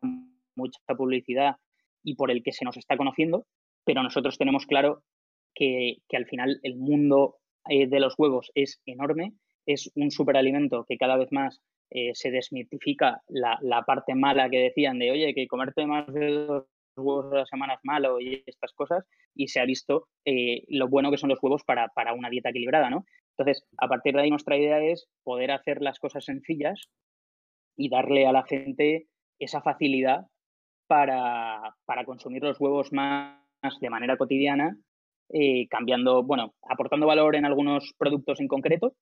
mucha publicidad y por el que se nos está conociendo, pero nosotros tenemos claro que, al final el mundo eh, de los huevos es enorme, es un superalimento que cada vez más eh, se desmitifica la, parte mala que decían de, oye, que comerte más de dos huevos a la semana es malo y estas cosas, y se ha visto eh, lo bueno que son los huevos para, para una dieta equilibrada, ¿no? Entonces, a partir de ahí nuestra idea es poder hacer las cosas sencillas y darle a la gente esa facilidad para, consumir los huevos más de manera cotidiana, eh, cambiando, bueno, aportando valor en algunos productos en concreto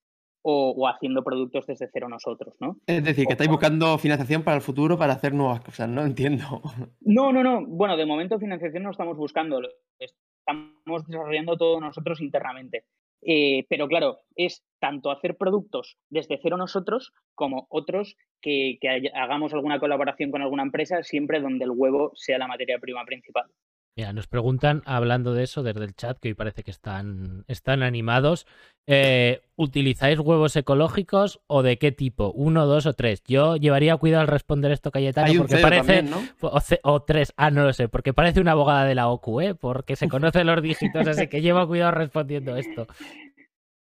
o, haciendo productos desde cero nosotros, ¿no? Es decir, que estáis buscando financiación para el futuro para hacer nuevas cosas, no entiendo. No, no, no. Bueno, de momento financiación no estamos buscando, estamos desarrollando todo nosotros internamente. Eh, pero claro, es tanto hacer productos desde cero nosotros como otros que, hagamos alguna colaboración con alguna empresa siempre donde el huevo sea la materia prima principal. Mira, nos preguntan, hablando de eso desde el chat, que hoy parece que están, están animados, eh, ¿utilizáis huevos ecológicos o de qué tipo? ¿Uno, dos o tres? Yo llevaría cuidado al responder esto, Cayetano, porque parece... o, tres, ah, no lo sé, porque parece una abogada de la OCU, ¿eh? Porque se conocen los dígitos, así que lleva cuidado respondiendo esto.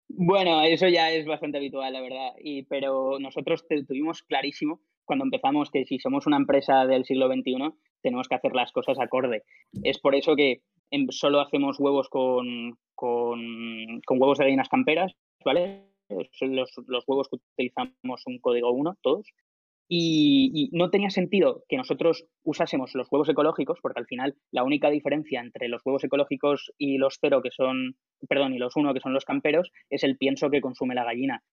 Bueno, eso ya es bastante habitual, la verdad. Y, pero nosotros tuvimos clarísimo cuando empezamos que si somos una empresa del siglo XXI, tenemos que hacer las cosas acorde. Es por eso que solo hacemos huevos con, con, huevos de gallinas camperas, ¿vale? Los, los, huevos que utilizamos un código 1, todos. Y, no tenía sentido que nosotros usásemos los huevos ecológicos, porque al final la única diferencia entre los huevos ecológicos y los cero, que son, perdón, y los uno, que son los camperos, es el pienso que consume la gallina.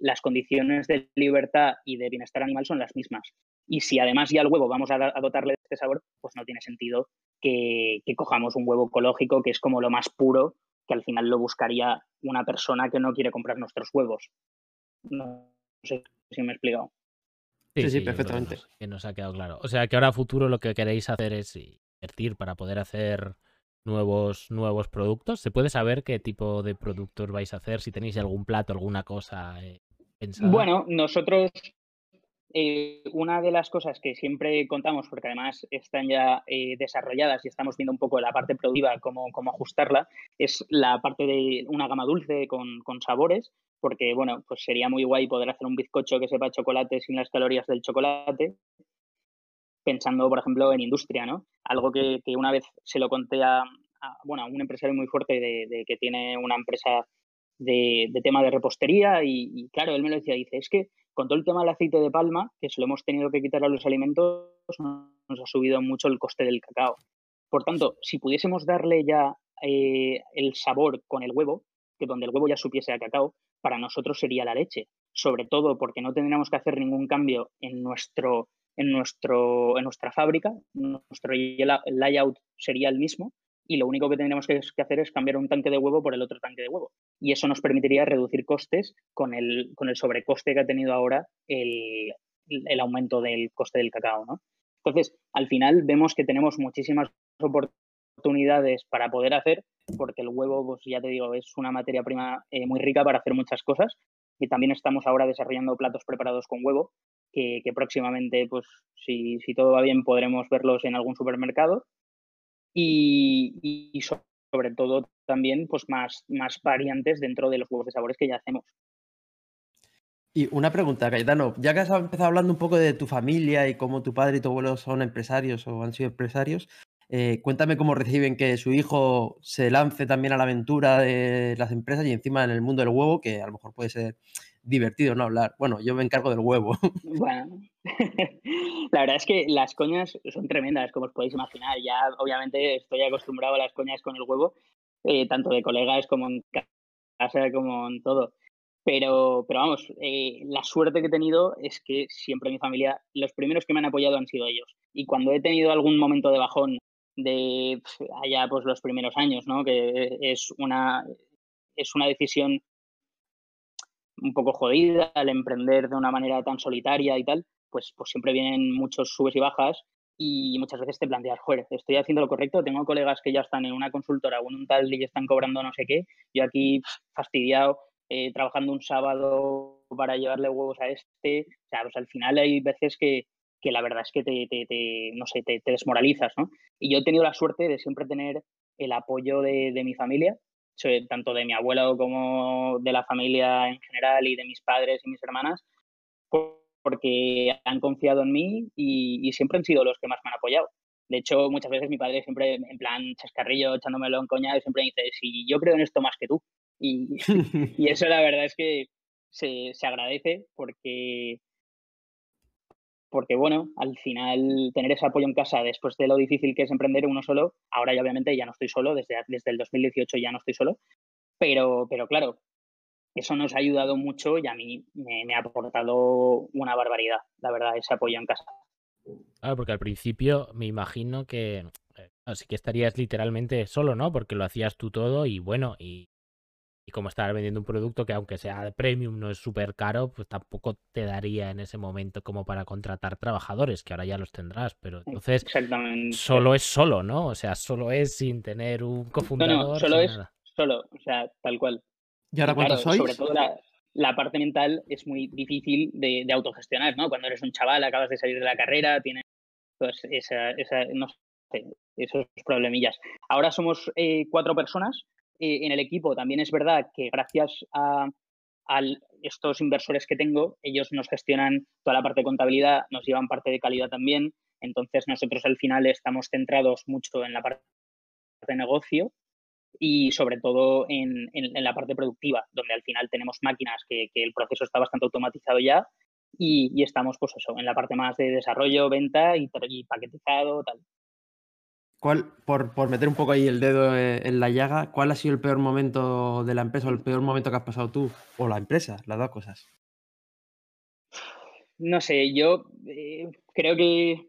Las condiciones de libertad y de bienestar animal son las mismas. Y si además ya al huevo vamos a, dotarle de este sabor, pues no tiene sentido que, que cojamos un huevo ecológico, que es como lo más puro, que al final lo buscaría una persona que no quiere comprar nuestros huevos. No sé si me he explicado. Sí, sí, perfectamente. Que nos, ha quedado claro. O sea, que ahora a futuro lo que queréis hacer es invertir para poder hacer nuevos, nuevos productos. ¿Se puede saber qué tipo de productos vais a hacer? Si tenéis algún plato, alguna cosa eh. Bueno, nosotros eh, una de las cosas que siempre contamos, porque además están ya eh, desarrolladas y estamos viendo un poco la parte productiva, cómo, cómo ajustarla, es la parte de una gama dulce con, con, sabores, porque bueno, pues sería muy guay poder hacer un bizcocho que sepa chocolate sin las calorías del chocolate, pensando, por ejemplo, en industria, ¿no? Algo que, una vez se lo conté a, bueno, a un empresario muy fuerte de, que tiene una empresa de, tema de repostería y, y, claro, él me lo decía, dice, es que con todo el tema del aceite de palma, que se lo hemos tenido que quitar a los alimentos, nos ha subido mucho el coste del cacao. Por tanto, si pudiésemos darle ya eh, el sabor con el huevo, que donde el huevo ya supiese a cacao, para nosotros sería la leche. Sobre todo porque no tendríamos que hacer ningún cambio en nuestro, en nuestro, en nuestra fábrica, nuestro layout sería el mismo, y lo único que tendríamos que, hacer es cambiar un tanque de huevo por el otro tanque de huevo. Y eso nos permitiría reducir costes con el, con el sobrecoste que ha tenido ahora el, el aumento del coste del cacao. ¿no? Entonces, al final vemos que tenemos muchísimas oportunidades para poder hacer, porque el huevo, pues ya te digo, es una materia prima eh, muy rica para hacer muchas cosas. Y también estamos ahora desarrollando platos preparados con huevo, que, próximamente, pues si, si todo va bien, podremos verlos en algún supermercado y, sobre todo también pues más, más variantes dentro de los juegos de sabores que ya hacemos. Y una pregunta, Cayetano, ya que has empezado hablando un poco de tu familia y cómo tu padre y tu abuelo son empresarios o han sido empresarios, eh, cuéntame cómo reciben que su hijo se lance también a la aventura de las empresas y encima en el mundo del huevo, que a lo mejor puede ser divertido no hablar. Bueno, yo me encargo del huevo. Bueno, la verdad es que las coñas son tremendas, como os podéis imaginar. Ya obviamente estoy acostumbrado a las coñas con el huevo, eh, tanto de colegas como en casa, como en todo. Pero, pero vamos, eh, la suerte que he tenido es que siempre mi familia, los primeros que me han apoyado han sido ellos. Y cuando he tenido algún momento de bajón de allá pues los primeros años, ¿no? Que es una, es una decisión un poco jodida al emprender de una manera tan solitaria y tal, pues, pues siempre vienen muchos subes y bajas y muchas veces te planteas, joder, estoy haciendo lo correcto, tengo colegas que ya están en una consultora o en un tal y están cobrando no sé qué, yo aquí fastidiado, eh, trabajando un sábado para llevarle huevos a este, o sea, pues al final hay veces que, que la verdad es que te, te, te no sé, te, te, desmoralizas, ¿no? Y yo he tenido la suerte de siempre tener el apoyo de, de mi familia, tanto de mi abuelo como de la familia en general y de mis padres y mis hermanas, porque han confiado en mí y, y, siempre han sido los que más me han apoyado. De hecho, muchas veces mi padre siempre, en plan chascarrillo, echándomelo en coña, siempre dice, si yo creo en esto más que tú. Y, y eso la verdad es que se, se agradece porque porque bueno, al final tener ese apoyo en casa después de lo difícil que es emprender uno solo, ahora ya obviamente ya no estoy solo, desde, desde el 2018 ya no estoy solo, pero, pero claro, eso nos ha ayudado mucho y a mí me, me ha aportado una barbaridad, la verdad, ese apoyo en casa. Claro, porque al principio me imagino que así que estarías literalmente solo, ¿no? Porque lo hacías tú todo y bueno, y y como estar vendiendo un producto que aunque sea de premium no es súper caro, pues tampoco te daría en ese momento como para contratar trabajadores, que ahora ya los tendrás, pero entonces solo es solo, ¿no? O sea, solo es sin tener un cofundador. No, no solo es nada. solo, o sea, tal cual. ¿Y ahora cuántos claro, sois? Sobre todo la, la, parte mental es muy difícil de, de, autogestionar, ¿no? Cuando eres un chaval, acabas de salir de la carrera, tienes pues esa, esa no sé, esos problemillas. Ahora somos eh, cuatro personas, eh, en el equipo también es verdad que gracias a, estos inversores que tengo, ellos nos gestionan toda la parte de contabilidad, nos llevan parte de calidad también. Entonces nosotros al final estamos centrados mucho en la parte de negocio y sobre todo en, la parte productiva, donde al final tenemos máquinas que, el proceso está bastante automatizado ya y, y, estamos pues eso, en la parte más de desarrollo, venta y, y paquetizado, tal. ¿Cuál, por, por, meter un poco ahí el dedo en la llaga, ¿cuál ha sido el peor momento de la empresa o el peor momento que has pasado tú? O la empresa, las dos cosas. No sé, yo eh, creo que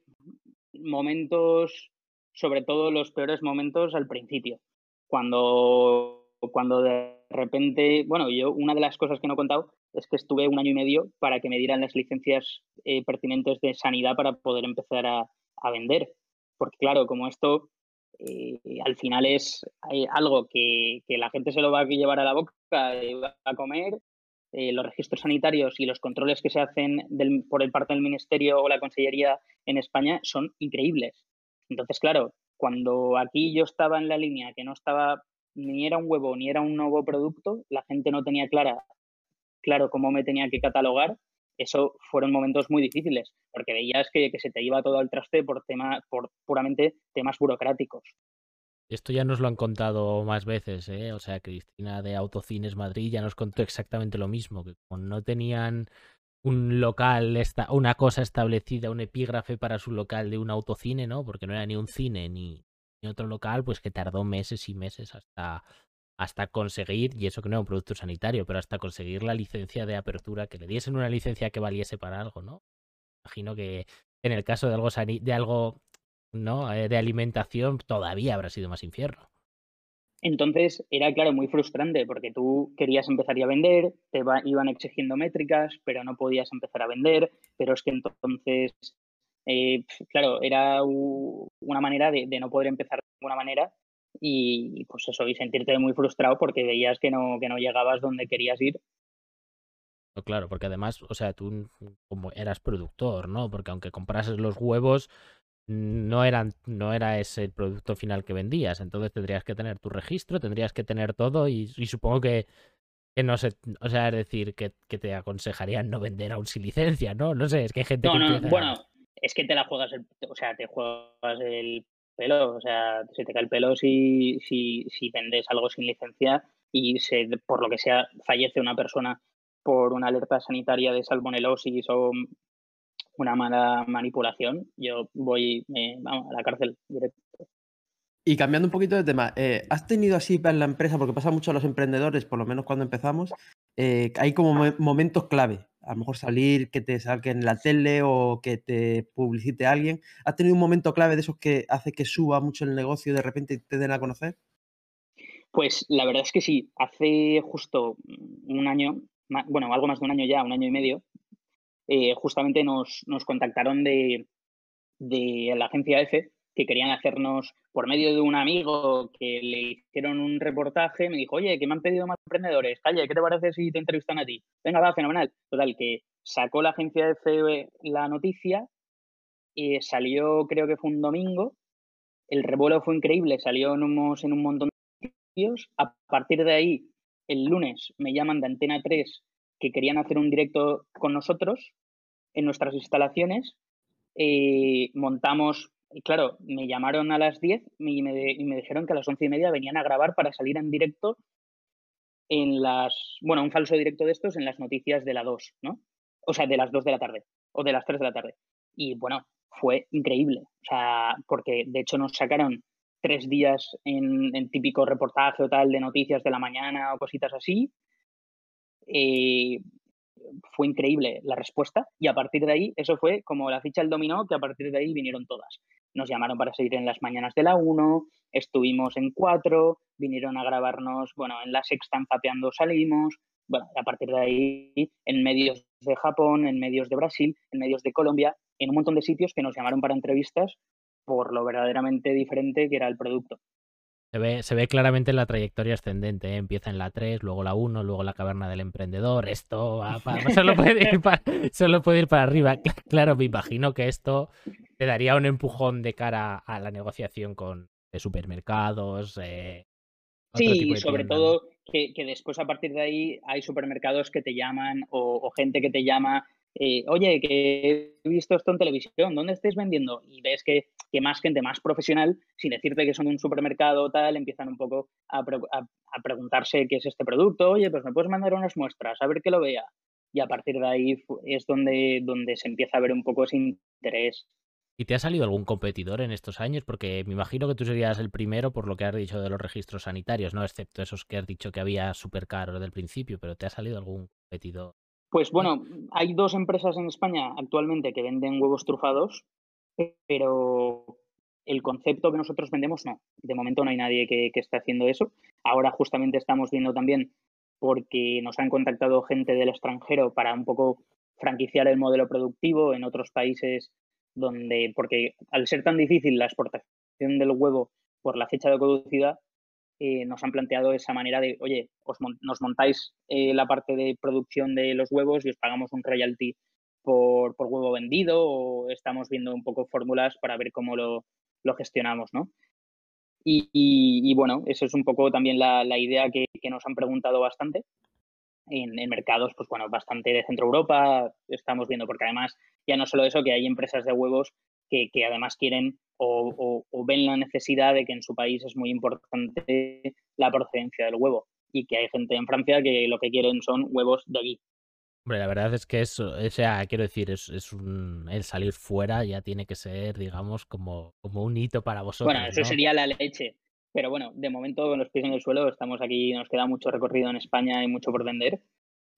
momentos, sobre todo los peores momentos al principio, cuando, cuando de repente, bueno, yo una de las cosas que no he contado es que estuve un año y medio para que me dieran las licencias eh, pertinentes de sanidad para poder empezar a, a vender porque claro, como esto eh, al final es algo que, la gente se lo va a llevar a la boca y va a comer. Eh, los registros sanitarios y los controles que se hacen por el parte del Ministerio o la Consellería en España son increíbles. Entonces, claro, cuando aquí yo estaba en la línea que no estaba ni era un huevo ni era un nuevo producto, la gente no tenía clara, claro cómo me tenía que catalogar, eso fueron momentos muy difíciles, porque veías que, se te iba todo al traste por, tema, por puramente temas burocráticos. Esto ya nos lo han contado más veces, ¿eh? O sea, Cristina de Autocines Madrid ya nos contó exactamente lo mismo, que como no tenían un local, esta, una cosa establecida, un epígrafe para su local de un autocine, ¿no? Porque no era ni un cine ni, ni otro local, pues que tardó meses y meses hasta, hasta conseguir, y eso que no era un producto sanitario, pero hasta conseguir la licencia de apertura, que le diesen una licencia que valiese para algo, ¿no? Imagino que en el caso de algo, de algo ¿no? Eh, de alimentación todavía habrá sido más infierno. Entonces era, claro, muy frustrante porque tú querías empezar a vender, te iban exigiendo métricas, pero no podías empezar a vender, pero es que entonces, eh, claro, era una manera de, de, no poder empezar de ninguna manera y pues eso, y sentirte muy frustrado porque veías que no, que no llegabas donde querías ir. Claro, porque además, o sea, tú como eras productor, ¿no? Porque aunque comprases los huevos, no eran, no era ese el producto final que vendías. Entonces tendrías que tener tu registro, tendrías que tener todo, y, supongo que, que, no sé, o sea, es decir, que, que, te aconsejarían no vender aún sin licencia, ¿no? No sé, es que hay gente que. No, bueno, es que te la juegas, o sea, te juegas el pelo, o sea, se te cae el pelo si, si, si vendes algo sin licencia y se, por lo que sea fallece una persona por una alerta sanitaria de salmonelosis o una mala manipulación, yo voy vamos, a la cárcel directo. Y cambiando un poquito de tema, eh, ¿has tenido así en la empresa, porque pasa mucho a los emprendedores, por lo menos cuando empezamos, eh, hay como momentos clave a lo mejor salir, que te salga en la tele o que te publicite alguien. ¿Has tenido un momento clave de esos que hace que suba mucho el negocio y de repente te den a conocer? Pues la verdad es que sí. Hace justo un año, bueno, algo más de un año ya, un año y medio, eh, justamente nos, nos contactaron de, de la agencia EFE que querían hacernos, por medio de un amigo que le hicieron un reportaje, me dijo, oye, que me han pedido más emprendedores, calle, ¿qué te parece si te entrevistan a ti? Venga, va, fenomenal. Total, que sacó la agencia de la noticia, y salió, creo que fue un domingo, el revuelo fue increíble, salió en en un montón de sitios, a partir de ahí, el lunes me llaman de Antena 3 que querían hacer un directo con nosotros en nuestras instalaciones, eh, montamos y claro, me llamaron a las 10 y me, y me dijeron que a las once y media venían a grabar para salir en directo en las, bueno, un falso directo de estos en las noticias de la 2, ¿no? O sea, de las 2 de la tarde o de las 3 de la tarde. Y bueno, fue increíble. O sea, porque de hecho nos sacaron tres días en, en típico reportaje o tal de noticias de la mañana o cositas así. Eh, fue increíble la respuesta y a partir de ahí, eso fue como la ficha del dominó, que a partir de ahí vinieron todas. Nos llamaron para seguir en las mañanas de la 1, estuvimos en 4, vinieron a grabarnos, bueno, en la sexta salimos, bueno, a partir de ahí en medios de Japón, en medios de Brasil, en medios de Colombia, en un montón de sitios que nos llamaron para entrevistas por lo verdaderamente diferente que era el producto. Se ve, se ve claramente la trayectoria ascendente. ¿eh? Empieza en la 3, luego la 1, luego la caverna del emprendedor. Esto solo, puede ir para, solo puede ir para arriba. Claro, me imagino que esto te daría un empujón de cara a la negociación con supermercados. Eh, sí, sobre todo que, que, después a partir de ahí hay supermercados que te llaman o, o gente que te llama eh, oye, que he visto esto en televisión, ¿dónde estáis vendiendo? Y ves que, más gente más profesional, sin decirte que son un supermercado o tal, empiezan un poco a, preguntarse qué es este producto, oye, pues me puedes mandar unas muestras, a ver que lo vea. Y a partir de ahí es donde, se empieza a ver un poco ese interés. ¿Y te ha salido algún competidor en estos años? Porque me imagino que tú serías el primero por lo que has dicho de los registros sanitarios, ¿no? Excepto esos que has dicho que había súper caros desde el principio, pero ¿te ha salido algún competidor? Pues bueno, hay dos empresas en España actualmente que venden huevos trufados, pero el concepto que nosotros vendemos no. De momento no hay nadie que, esté haciendo eso. Ahora justamente estamos viendo también porque nos han contactado gente del extranjero para un poco franquiciar el modelo productivo en otros países donde, porque al ser tan difícil la exportación del huevo por la fecha de caducidad, eh, nos han planteado esa manera de, oye, os nos montáis eh, la parte de producción de los huevos y os pagamos un royalty por, por huevo vendido o estamos viendo un poco fórmulas para ver cómo lo, lo gestionamos, ¿no? Y, y, bueno, eso es un poco también la, la idea que, que, nos han preguntado bastante en, en, mercados, pues bueno, bastante de Centro Europa, estamos viendo, porque además ya no solo eso, que hay empresas de huevos que, que además quieren o, o, o, ven la necesidad de que en su país es muy importante la procedencia del huevo y que hay gente en Francia que lo que quieren son huevos de allí. Hombre, la verdad es que eso, o sea, quiero decir, es, es un, el salir fuera ya tiene que ser, digamos, como, como un hito para vosotros. Bueno, eso ¿no? sería la leche. Pero bueno, de momento con los pies en el suelo estamos aquí, nos queda mucho recorrido en España y mucho por vender.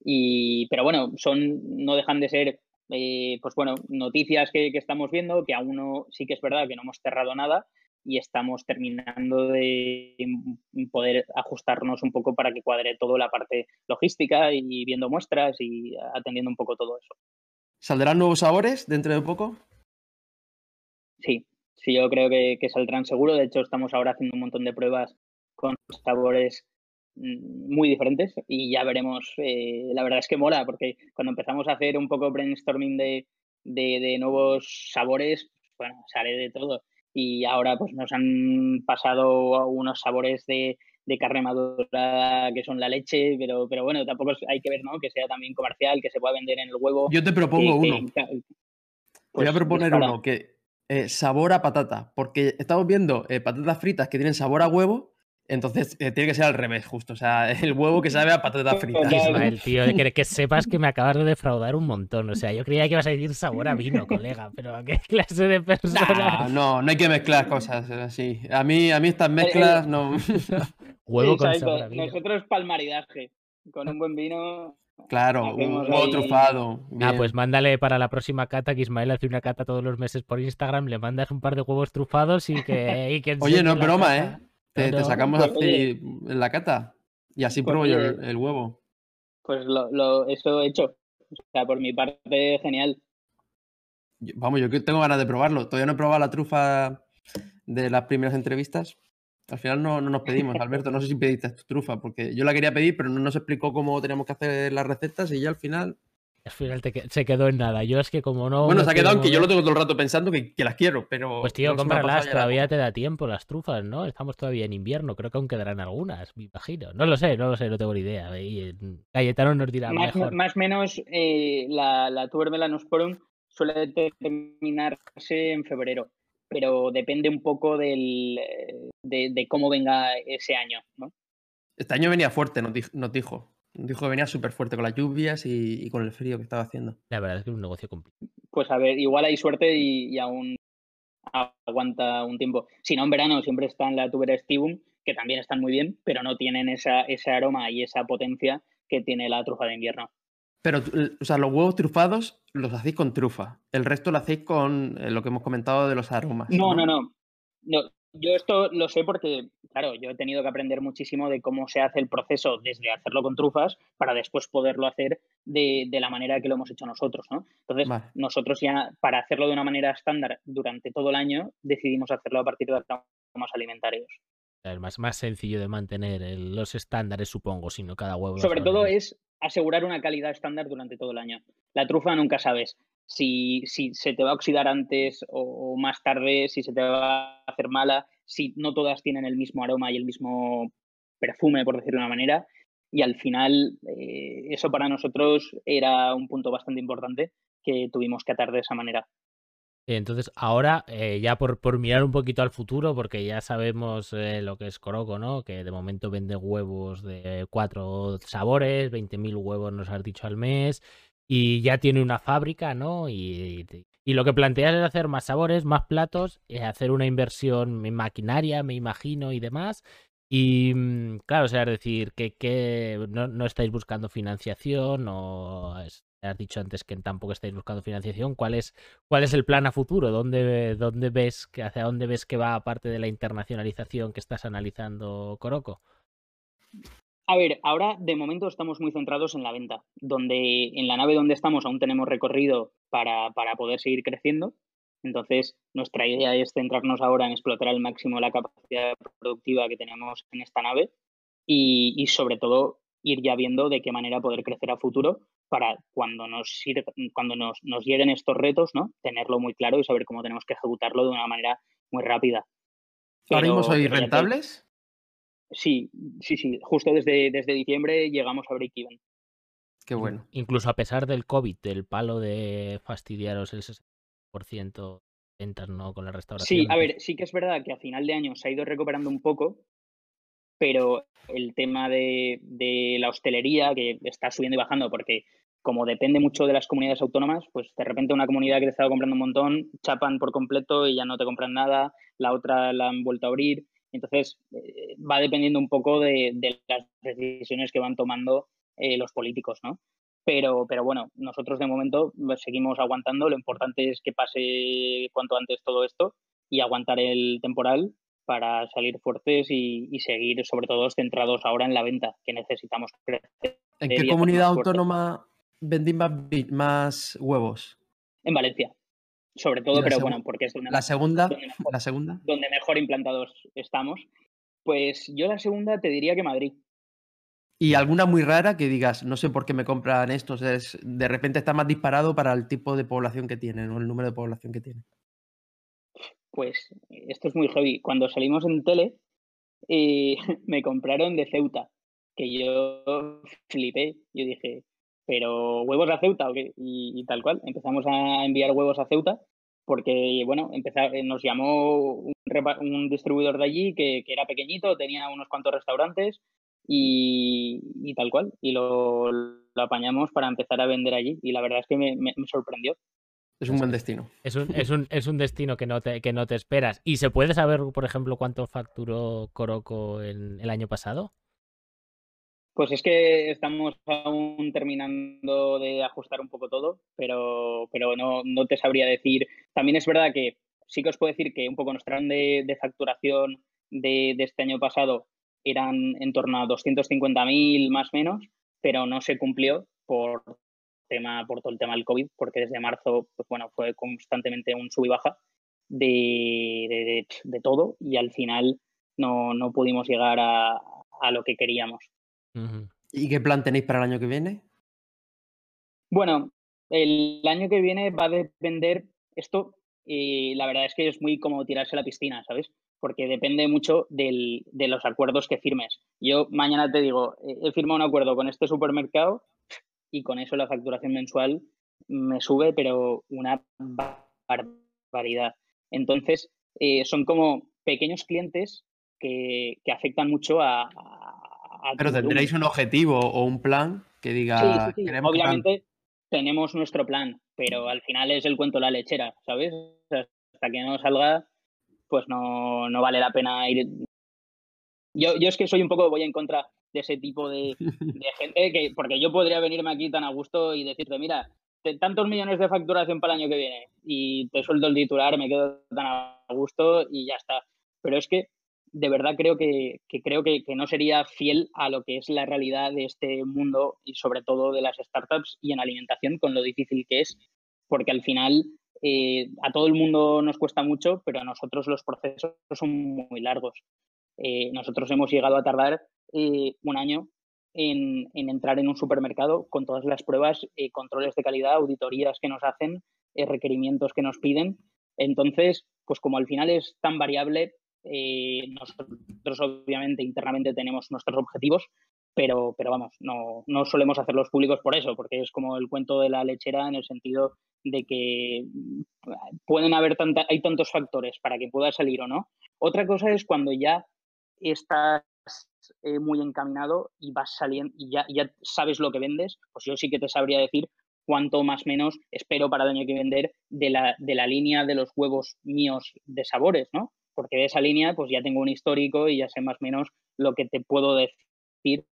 Y, pero bueno, son, no dejan de ser, eh, pues bueno, noticias que, que, estamos viendo, que aún no, sí que es verdad que no hemos cerrado nada y estamos terminando de poder ajustarnos un poco para que cuadre todo la parte logística y viendo muestras y atendiendo un poco todo eso. ¿Saldrán nuevos sabores dentro de poco? Sí, sí, yo creo que, que, saldrán seguro. De hecho, estamos ahora haciendo un montón de pruebas con sabores muy diferentes y ya veremos. Eh, la verdad es que mola, porque cuando empezamos a hacer un poco brainstorming de, de, de nuevos sabores, bueno, sale de todo. Y ahora pues nos han pasado unos sabores de, de carne madura que son la leche, pero, pero bueno, tampoco hay que ver, ¿no? Que sea también comercial, que se pueda vender en el huevo. Yo te propongo que, uno. Que, pues, Voy a proponer uno que eh, sabor a patata, porque estamos viendo eh, patatas fritas que tienen sabor a huevo, entonces eh, tiene que ser al revés, justo. O sea, el huevo que sabe a patata frita. Ismael, tío, que, que, sepas que me acabas de defraudar un montón. O sea, yo creía que ibas a decir sabor a vino, colega, pero ¿a qué clase de persona? No, no, no hay que mezclar cosas así. A mí, a mí estas mezclas no. huevo sí, con sabor a vino. Nosotros palmaridaje. Con un buen vino. Claro, un huevo ahí... trufado. Bien. Ah, pues mándale para la próxima cata que Ismael hace una cata todos los meses por Instagram, le mandas un par de huevos trufados y que. Y que Oye, no es broma, cata. ¿eh? Te, te, sacamos pues, así en la cata y así pues, pruebo yo el, el, huevo. Pues lo, lo, eso he hecho. O sea, por mi parte, genial. Yo, vamos, yo tengo ganas de probarlo. Todavía no he probado la trufa de las primeras entrevistas. Al final no, no nos pedimos, Alberto. No sé si pediste tu trufa, porque yo la quería pedir, pero no nos explicó cómo teníamos que hacer las recetas y ya al final al final te, se quedó en nada. Yo es que como no. Bueno, se ha quedado en que yo lo tengo todo el rato pensando que, que las quiero, pero. Pues tío, cómpralas, todavía te da tiempo las trufas, ¿no? Estamos todavía en invierno, creo que aún quedarán algunas, me imagino. No lo sé, no lo sé, no tengo ni idea. Y Cayetano nos dirá más mejor. Más o menos eh, la, la tuber melanosporum suele terminarse en febrero, pero depende un poco del, de, de cómo venga ese año, ¿no? Este año venía fuerte, nos dijo. Dijo. Que venía súper fuerte con las lluvias y, y, con el frío que estaba haciendo. La verdad es que es un negocio complicado. Pues a ver, igual hay suerte y, y aún aguanta un tiempo. Si no, en verano siempre está en la tubera Stivum, que también están muy bien, pero no tienen esa, ese aroma y esa potencia que tiene la trufa de invierno. Pero, o sea, los huevos trufados los hacéis con trufa. El resto lo hacéis con eh, lo que hemos comentado de los aromas. No, no, no. no. Yo esto lo sé porque, claro, yo he tenido que aprender muchísimo de cómo se hace el proceso desde hacerlo con trufas para después poderlo hacer de, de la manera que lo hemos hecho nosotros, ¿no? Entonces, vale. nosotros ya, para hacerlo de una manera estándar durante todo el año, decidimos hacerlo a partir de aromas alimentarios. El más, más sencillo de mantener los estándares, supongo, sino cada huevo. Sobre todo es asegurar una calidad estándar durante todo el año. La trufa nunca sabes si, si se te va a oxidar antes o, más tarde, si se te va a hacer mala, si no todas tienen el mismo aroma y el mismo perfume, por decirlo de una manera. Y al final, eh, eso para nosotros era un punto bastante importante que tuvimos que atar de esa manera. Entonces, ahora, eh, ya por, por, mirar un poquito al futuro, porque ya sabemos eh, lo que es Coroco, ¿no? Que de momento vende huevos de cuatro sabores, 20.000 huevos nos has dicho al mes, y ya tiene una fábrica, ¿no? Y, y, lo que planteas es hacer más sabores, más platos, eh, hacer una inversión en maquinaria, me imagino, y demás. Y mm, claro, o sea, es decir, que, que no, no, estáis buscando financiación o has dicho antes que tampoco estáis buscando financiación. ¿Cuál es, cuál es el plan a futuro? ¿Dónde, dónde ves que, hacia dónde ves que va aparte de la internacionalización que estás analizando, Coroco? A ver, ahora de momento estamos muy centrados en la venta, donde en la nave donde estamos aún tenemos recorrido para, para poder seguir creciendo, Entonces, nuestra idea es centrarnos ahora en explotar al máximo la capacidad productiva que tenemos en esta nave y, sobre todo ir ya viendo de qué manera poder crecer a futuro para cuando nos, cuando nos, nos, lleguen estos retos, ¿no? tenerlo muy claro y saber cómo tenemos que ejecutarlo de una manera muy rápida. ¿Ahora mismo sois rentables? Sí, sí, sí. Justo desde, desde diciembre llegamos a break-even. Qué bueno. Incluso a pesar del COVID, del palo de fastidiaros el 60% de ventas ¿no? con la restauración. Sí, a ver, sí que es verdad que a final de año se ha ido recuperando un poco, pero el tema de, de la hostelería, que está subiendo y bajando, porque como depende mucho de las comunidades autónomas, pues de repente una comunidad que te estaba comprando un montón, chapan por completo y ya no te compran nada, la otra la han vuelto a abrir. Entonces, eh, va dependiendo un poco de, las decisiones que van tomando eh, los políticos, ¿no? Pero, pero bueno, nosotros de momento pues, seguimos aguantando. Lo importante es que pase cuanto antes todo esto y aguantar el temporal para salir fuertes y, seguir, sobre todo, centrados ahora en la venta, que necesitamos crecer. ¿En qué comunidad autónoma vendí más, huevos? En Valencia, sobre todo, pero bueno, porque es donde, la segunda, la segunda, donde mejor implantados estamos. Pues yo la segunda te diría que Madrid. ¿Y alguna muy rara que digas, no sé por qué me compran estos, es, de repente está más disparado para el tipo de población que tienen o el número de población que tienen? Pues esto es muy heavy. Cuando salimos en tele, eh, me compraron de Ceuta, que yo flipé. Yo dije, pero huevos a Ceuta o qué? Y, tal cual. Empezamos a enviar huevos a Ceuta porque, bueno, eh, nos llamó un, distribuidor de allí que, era pequeñito, tenía unos cuantos restaurantes y, tal cual. Y lo, apañamos para empezar a vender allí. Y la verdad es que me, sorprendió. Es un buen destino. Es un, es un, es un destino que no, te, que no te esperas. ¿Y se puede saber, por ejemplo, cuánto facturó Coroco en el año pasado? Pues es que estamos aún terminando de ajustar un poco todo, pero, pero no, no te sabría decir. También es verdad que sí que os puedo decir que un poco nuestro plan de, facturación de, este año pasado eran en torno a 250.000 más o menos, pero no se cumplió por tema por todo el tema del COVID, porque desde marzo pues bueno, fue constantemente un sub y baja de, de, todo y al final no, no pudimos llegar a, a lo que queríamos. ¿Y qué plan tenéis para el año que viene? Bueno, el año que viene va a depender esto, y la verdad es que es muy como tirarse a la piscina, ¿sabes? Porque depende mucho de los acuerdos que firmes. Yo mañana te digo, he firmado un acuerdo con este supermercado y con eso la facturación mensual me sube, pero una barbaridad. Entonces, eh, son como pequeños clientes que, afectan mucho a, pero tendréis un objetivo o un plan que diga. Sí, Obviamente tenemos nuestro plan, pero al final es el cuento de la lechera, ¿sabes? hasta que no salga, pues no, no vale la pena ir. Yo, yo es que soy un poco, voy en contra de ese tipo de, gente, que, porque yo podría venirme aquí tan a gusto y decirte, mira, tantos millones de facturación para el año que viene y te suelto el titular, me quedo tan a gusto y ya está. Pero es que de verdad creo que, creo que, no sería fiel a lo que es la realidad de este mundo y sobre todo de las startups y en alimentación con lo difícil que es, porque al final eh, a todo el mundo nos cuesta mucho, pero a nosotros los procesos son muy largos. Eh, nosotros hemos llegado a tardar eh, un año en, en, entrar en un supermercado con todas las pruebas, controles de calidad, auditorías que nos hacen, requerimientos que nos piden. Entonces, pues como al final es tan variable, eh, nosotros obviamente internamente tenemos nuestros objetivos, pero, pero vamos, no, no solemos hacerlos públicos por eso, porque es como el cuento de la lechera en el sentido de que mm, pueden haber tanta, hay tantos factores para que pueda salir o no. Otra cosa es cuando ya estás eh, muy encaminado y vas saliendo y ya, ya sabes lo que vendes, pues yo sí que te sabría decir cuánto más menos espero para el año que vender de la, de la línea de los huevos míos de sabores, ¿no? Porque de esa línea pues ya tengo un histórico y ya sé más o menos lo que te puedo decir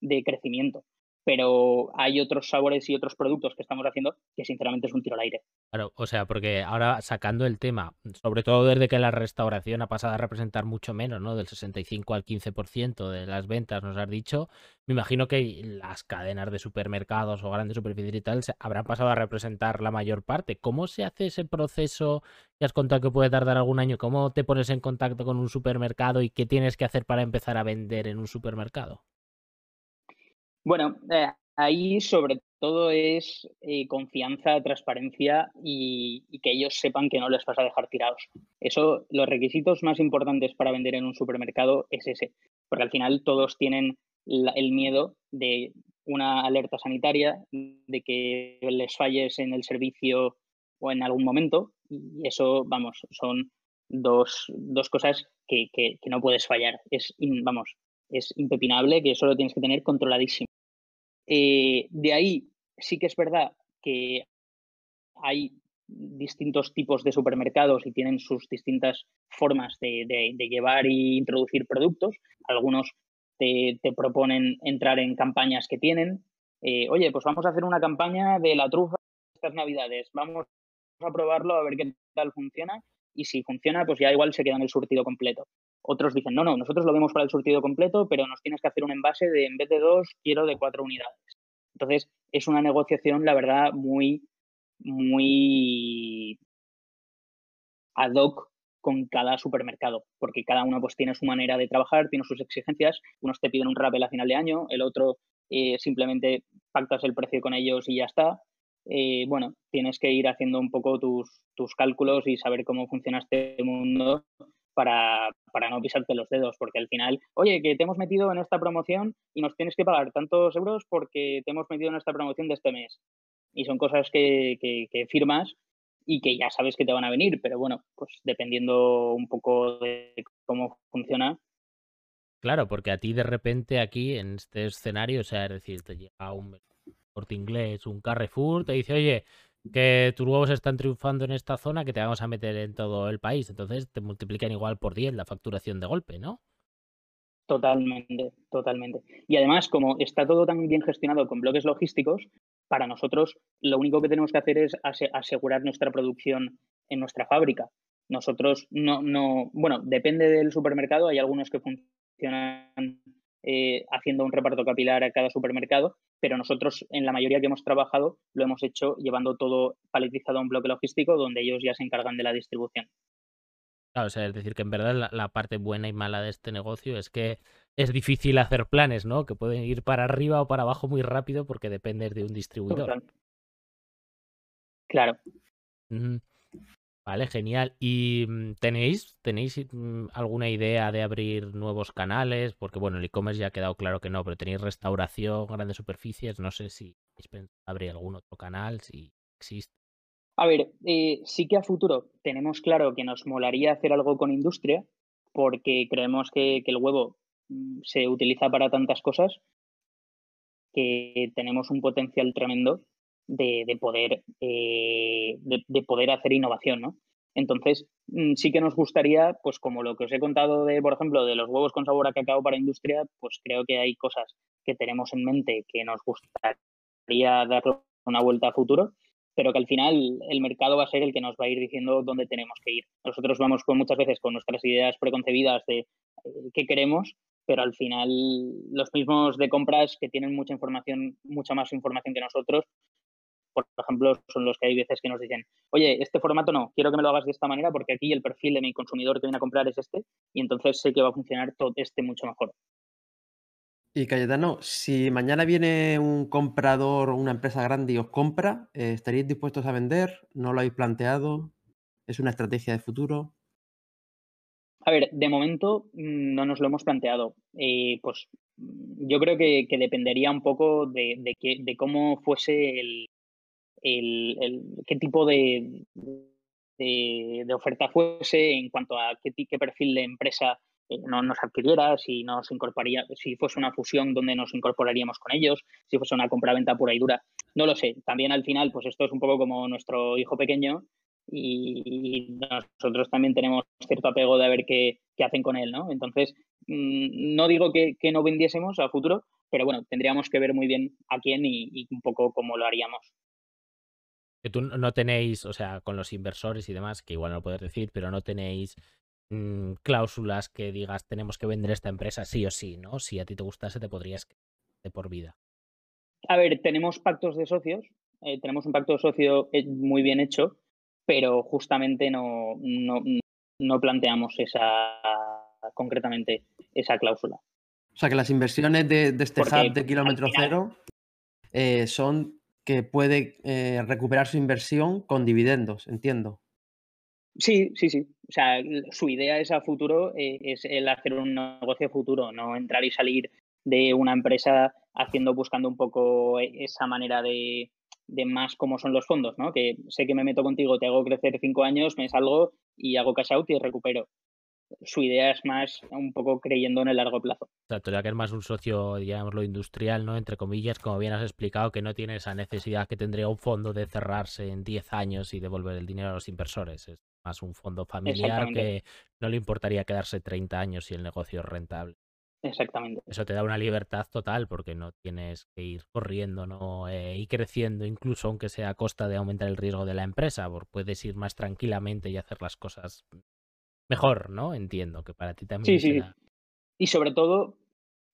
de crecimiento. Pero hay otros sabores y otros productos que estamos haciendo que sinceramente es un tiro al aire. Claro, o sea, porque ahora sacando el tema, sobre todo desde que la restauración ha pasado a representar mucho menos, ¿no? Del 65 al 15% de las ventas, nos has dicho, me imagino que las cadenas de supermercados o grandes superficies y tal habrán pasado a representar la mayor parte. ¿Cómo se hace ese proceso? Ya has contado que puede tardar algún año. ¿Cómo te pones en contacto con un supermercado y qué tienes que hacer para empezar a vender en un supermercado? Bueno, eh, ahí sobre todo es eh, confianza, transparencia y, que ellos sepan que no les vas a dejar tirados. Eso, los requisitos más importantes para vender en un supermercado es ese, porque al final todos tienen el miedo de una alerta sanitaria, de que les falles en el servicio o en algún momento, y eso, vamos, son dos, dos cosas que, que, no puedes fallar. Es, vamos, es impepinable que eso lo tienes que tener controladísimo. Eh, de ahí sí que es verdad que hay distintos tipos de supermercados y tienen sus distintas formas de, llevar y introducir productos. Algunos te, proponen entrar en campañas que tienen. Eh, oye, pues vamos a hacer una campaña de la trufa estas navidades. Vamos a probarlo a ver qué tal funciona. Y si funciona, pues ya igual se queda en el surtido completo. Otros dicen, no, no, nosotros lo vemos para el surtido completo, pero nos tienes que hacer un envase de, en vez de dos, quiero de cuatro unidades. Entonces, es una negociación, la verdad, muy, muy ad hoc con cada supermercado, porque cada uno pues tiene su manera de trabajar, tiene sus exigencias. Unos te piden un rappel a final de año, el otro eh, simplemente pactas el precio con ellos y ya está. Eh, bueno, tienes que ir haciendo un poco tus, tus cálculos y saber cómo funciona este mundo para, para, no pisarte los dedos, porque al final, oye, que te hemos metido en esta promoción y nos tienes que pagar tantos euros porque te hemos metido en esta promoción de este mes. Y son cosas que, que, firmas y que ya sabes que te van a venir, pero bueno, pues dependiendo un poco de cómo funciona. Claro, porque a ti de repente aquí en este escenario, o sea, es decir, te llega un corte inglés, un Carrefour, te dice, oye, que tus huevos están triunfando en esta zona que te vamos a meter en todo el país. Entonces te multiplican igual por 10 la facturación de golpe, ¿no? Totalmente, totalmente. Y además, como está todo tan bien gestionado con bloques logísticos, para nosotros lo único que tenemos que hacer es asegurar nuestra producción en nuestra fábrica. Nosotros no, no, bueno, depende del supermercado, hay algunos que funcionan eh, haciendo un reparto capilar a cada supermercado, pero nosotros en la mayoría que hemos trabajado lo hemos hecho llevando todo paletizado a un bloque logístico donde ellos ya se encargan de la distribución. Claro, o sea, es decir, que en verdad la, parte buena y mala de este negocio es que es difícil hacer planes, ¿no? Que pueden ir para arriba o para abajo muy rápido porque dependes de un distribuidor. Claro. Vale, genial. ¿Y mm, tenéis, tenéis mm, alguna idea de abrir nuevos canales? Porque bueno, el e-commerce ya ha quedado claro que no, pero tenéis restauración, grandes superficies. No sé si abrir algún otro canal, si existe. A ver, eh, sí que a futuro tenemos claro que nos molaría hacer algo con industria, porque creemos que, el huevo mm, se utiliza para tantas cosas que tenemos un potencial tremendo de, poder, eh, de, poder hacer innovación, ¿no? Entonces, mm, sí que nos gustaría, pues como lo que os he contado de, por ejemplo, de los huevos con sabor a cacao para industria, pues creo que hay cosas que tenemos en mente que nos gustaría dar una vuelta a futuro, pero que al final el mercado va a ser el que nos va a ir diciendo dónde tenemos que ir. Nosotros vamos con muchas veces con nuestras ideas preconcebidas de eh, qué queremos, pero al final los mismos de compras que tienen mucha información, mucha más información que nosotros, por ejemplo, son los que hay veces que nos dicen, oye, este formato no, quiero que me lo hagas de esta manera porque aquí el perfil de mi consumidor que viene a comprar es este y entonces sé que va a funcionar todo este mucho mejor. Y Cayetano, si mañana viene un comprador o una empresa grande y os compra, eh, ¿estaríais dispuestos a vender? ¿No lo habéis planteado? ¿Es una estrategia de futuro? A ver, de momento mm, no nos lo hemos planteado. Eh, pues mm, yo creo que, dependería un poco de, de cómo fuese el, el, qué tipo de, de, oferta fuese en cuanto a qué, qué perfil de empresa eh, no, nos adquiriera, si nos incorporaría, si fuese una fusión donde nos incorporaríamos con ellos, si fuese una compra-venta pura y dura. No lo sé. También al final, pues esto es un poco como nuestro hijo pequeño y, nosotros también tenemos cierto apego de ver qué, qué hacen con él, ¿no? Entonces, mm, no digo que, que, no vendiésemos a futuro, pero bueno, tendríamos que ver muy bien a quién y, y un poco cómo lo haríamos. Que tú no tenéis, o sea, con los inversores y demás, que igual no lo puedes decir, pero no tenéis mmm, cláusulas que digas tenemos que vender esta empresa sí o sí, ¿no? Si a ti te gustase, te podrías de por vida. A ver, tenemos pactos de socios, eh, tenemos un pacto de socio eh, muy bien hecho, pero justamente no, no, no planteamos esa concretamente esa cláusula. O sea que las inversiones de, de este Porque hub de kilómetro final... cero eh, son que puede eh, recuperar su inversión con dividendos, entiendo. Sí, sí, sí. O sea, su idea es a futuro, eh, es el hacer un negocio futuro, no entrar y salir de una empresa haciendo, buscando un poco esa manera de, de más cómo son los fondos, ¿no? Que sé que me meto contigo, te hago crecer cinco años, me salgo y hago cash out y recupero. Su idea es más un poco creyendo en el largo plazo. Exacto, ya que es más un socio, digámoslo, industrial, ¿no? Entre comillas, como bien has explicado, que no tiene esa necesidad que tendría un fondo de cerrarse en 10 años y devolver el dinero a los inversores. Es más un fondo familiar que no le importaría quedarse 30 años si el negocio es rentable. Exactamente. Eso te da una libertad total porque no tienes que ir corriendo ¿no? Eh, y creciendo, incluso aunque sea a costa de aumentar el riesgo de la empresa, porque puedes ir más tranquilamente y hacer las cosas mejor, ¿no? Entiendo que para ti también. Sí, será... sí. Y sobre todo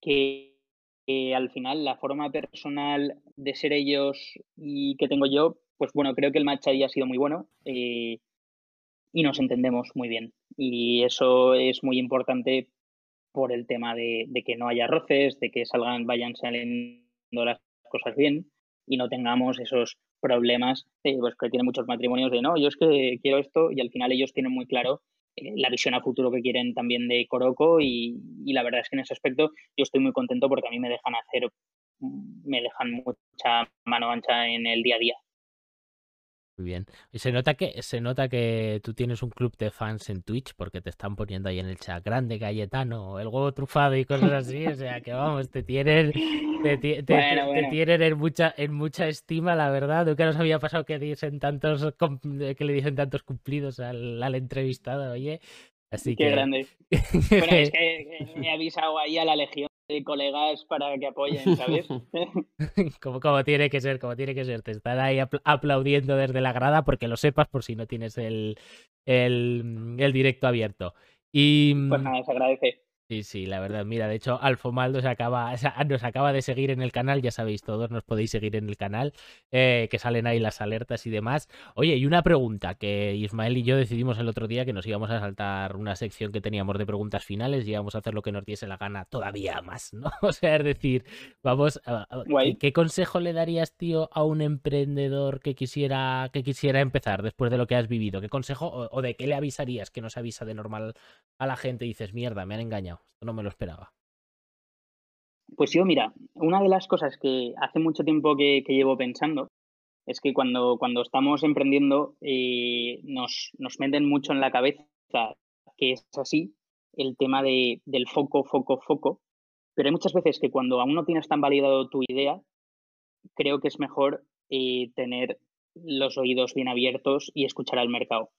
que, que, al final la forma personal de ser ellos y que tengo yo, pues bueno, creo que el match ahí ha sido muy bueno eh, y nos entendemos muy bien. Y eso es muy importante por el tema de, de, que no haya roces, de que salgan, vayan saliendo las cosas bien y no tengamos esos problemas eh, pues que tienen muchos matrimonios de no, yo es que quiero esto y al final ellos tienen muy claro la visión a futuro que quieren también de Coroco y, y, la verdad es que en ese aspecto yo estoy muy contento porque a mí me dejan hacer, me dejan mucha mano ancha en el día a día. Muy bien. Y se nota que se nota que tú tienes un club de fans en Twitch porque te están poniendo ahí en el chat grande Cayetano, el huevo trufado y cosas así. o sea que vamos, te tienen, te, te, bueno, te, bueno. te tienen en mucha, en mucha estima, la verdad. Nunca nos había pasado que dicen tantos que le dicen tantos cumplidos al, al entrevistado, oye. Así Qué que... grande. bueno, es que he avisado ahí a la legión de colegas para que apoyen, ¿sabes? como, como, tiene que ser, como tiene que ser. Te están ahí apl aplaudiendo desde la grada porque lo sepas por si no tienes el, el, el directo abierto. Y, pues nada, se agradece. Sí, sí, la verdad. Mira, de hecho, Alfomaldo se acaba, nos acaba de seguir en el canal, ya sabéis todos, nos podéis seguir en el canal, eh, que salen ahí las alertas y demás. Oye, y una pregunta que Ismael y yo decidimos el otro día que nos íbamos a saltar una sección que teníamos de preguntas finales y íbamos a hacer lo que nos diese la gana todavía más, ¿no? O sea, es decir, vamos, a, a, ¿qué, ¿qué, consejo le darías, tío, a un emprendedor que quisiera, que quisiera empezar después de lo que has vivido? ¿Qué consejo o, o de qué le avisarías que no se avisa de normal a la gente y dices, mierda, me han engañado? Esto no me lo esperaba. Pues yo, mira, una de las cosas que hace mucho tiempo que, llevo pensando es que cuando, cuando estamos emprendiendo eh, nos, nos, meten mucho en la cabeza que es así el tema de, del foco, foco, foco, pero hay muchas veces que cuando aún no tienes tan validado tu idea, creo que es mejor eh, tener los oídos bien abiertos y escuchar al mercado.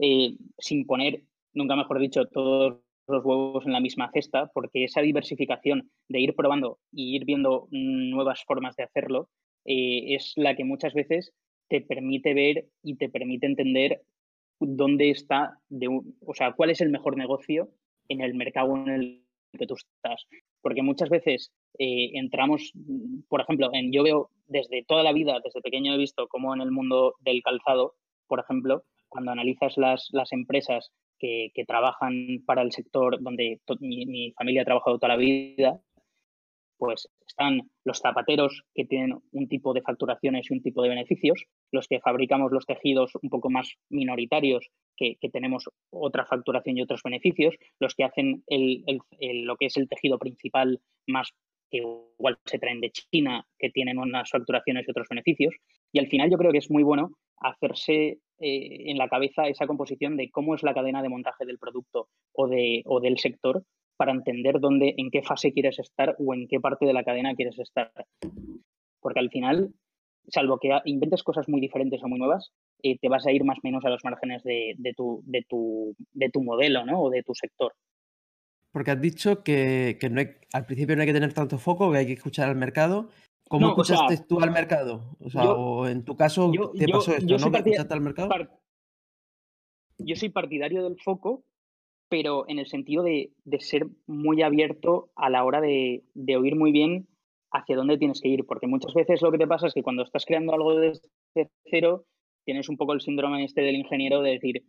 Eh, sin poner, nunca mejor dicho, todos los huevos en la misma cesta, porque esa diversificación de ir probando y ir viendo nuevas formas de hacerlo eh, es la que muchas veces te permite ver y te permite entender dónde está, de, o sea, cuál es el mejor negocio en el mercado en el que tú estás. Porque muchas veces eh, entramos, por ejemplo, en, yo veo desde toda la vida, desde pequeño he visto cómo en el mundo del calzado, por ejemplo, cuando analizas las, las empresas que, trabajan para el sector donde mi, mi, familia ha trabajado toda la vida, pues están los zapateros que tienen un tipo de facturaciones y un tipo de beneficios, los que fabricamos los tejidos un poco más minoritarios, que, tenemos otra facturación y otros beneficios, los que hacen el, lo que es el tejido principal más que igual se traen de China, que tienen unas facturaciones y otros beneficios. Y al final yo creo que es muy bueno hacerse eh, en la cabeza esa composición de cómo es la cadena de montaje del producto o, de, o del sector para entender dónde, en qué fase quieres estar o en qué parte de la cadena quieres estar. Porque al final, salvo que inventes cosas muy diferentes o muy nuevas, eh, te vas a ir más o menos a los márgenes de, tu, de, tu, de tu modelo ¿no? o de tu sector. Porque has dicho que, no al principio no hay que tener tanto foco, que hay que escuchar al mercado. ¿Cómo escuchaste tú al mercado? O sea, o en tu caso te pasó esto, ¿no? escuchaste al mercado? yo soy partidario del foco, pero en el sentido de, ser muy abierto a la hora de, oír muy bien hacia dónde tienes que ir, porque muchas veces lo que te pasa es que cuando estás creando algo desde cero, tienes un poco el síndrome este del ingeniero de decir,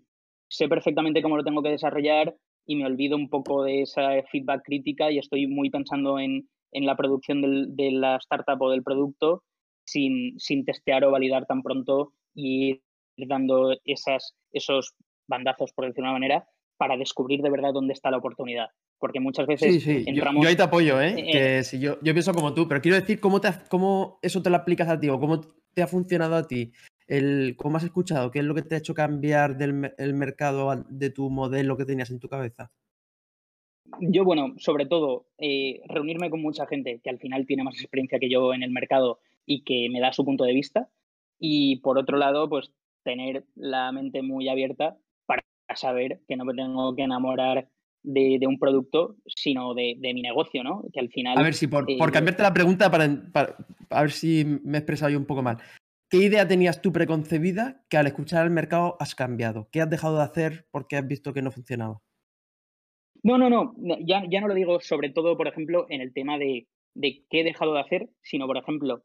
sé perfectamente cómo lo tengo que desarrollar y me olvido un poco de esa feedback crítica y estoy muy pensando en, la producción de la startup o del producto sin, sin testear o validar tan pronto y ir dando esas, esos bandazos, por decirlo de una manera, para descubrir de verdad dónde está la oportunidad. Porque muchas veces sí, sí. Yo, ahí te apoyo, ¿eh? que si yo, yo pienso como tú, pero quiero decir cómo, te, cómo eso te lo aplicas a ti o cómo te ha funcionado a ti. El, ¿Cómo has escuchado? ¿Qué es lo que te ha hecho cambiar del el mercado de tu modelo que tenías en tu cabeza? Yo, bueno, sobre todo, eh, reunirme con mucha gente que al final tiene más experiencia que yo en el mercado y que me da su punto de vista. Y por otro lado, pues tener la mente muy abierta a saber que no me tengo que enamorar de, un producto, sino de, mi negocio, ¿no? Que al final... A ver si por, eh, cambiarte la pregunta, para, a ver si me he expresado yo un poco mal. ¿Qué idea tenías tú preconcebida que al escuchar el mercado has cambiado? ¿Qué has dejado de hacer porque has visto que no funcionaba? No, no, no. Ya, ya no lo digo sobre todo, por ejemplo, en el tema de, de qué he dejado de hacer, sino, por ejemplo,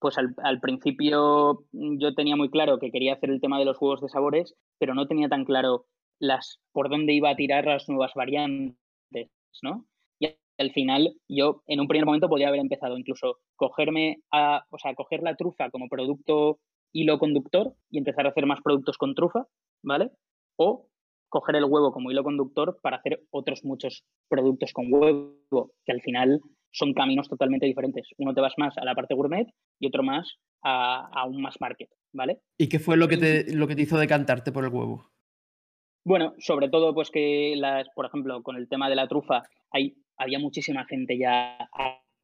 pues al, al, principio yo tenía muy claro que quería hacer el tema de los juegos de sabores, pero no tenía tan claro las, por dónde iba a tirar las nuevas variantes, ¿no? Y al final yo en un primer momento podría haber empezado incluso cogerme a, o sea, coger la trufa como producto hilo conductor y empezar a hacer más productos con trufa, ¿vale? O coger el huevo como hilo conductor para hacer otros muchos productos con huevo, que al final son caminos totalmente diferentes. Uno te vas más a la parte gourmet y otro más a, a un mass market, ¿vale? ¿Y qué fue lo que, te, lo que te hizo decantarte por el huevo? Bueno, sobre todo, pues que las, por ejemplo, con el tema de la trufa, hay, había muchísima gente ya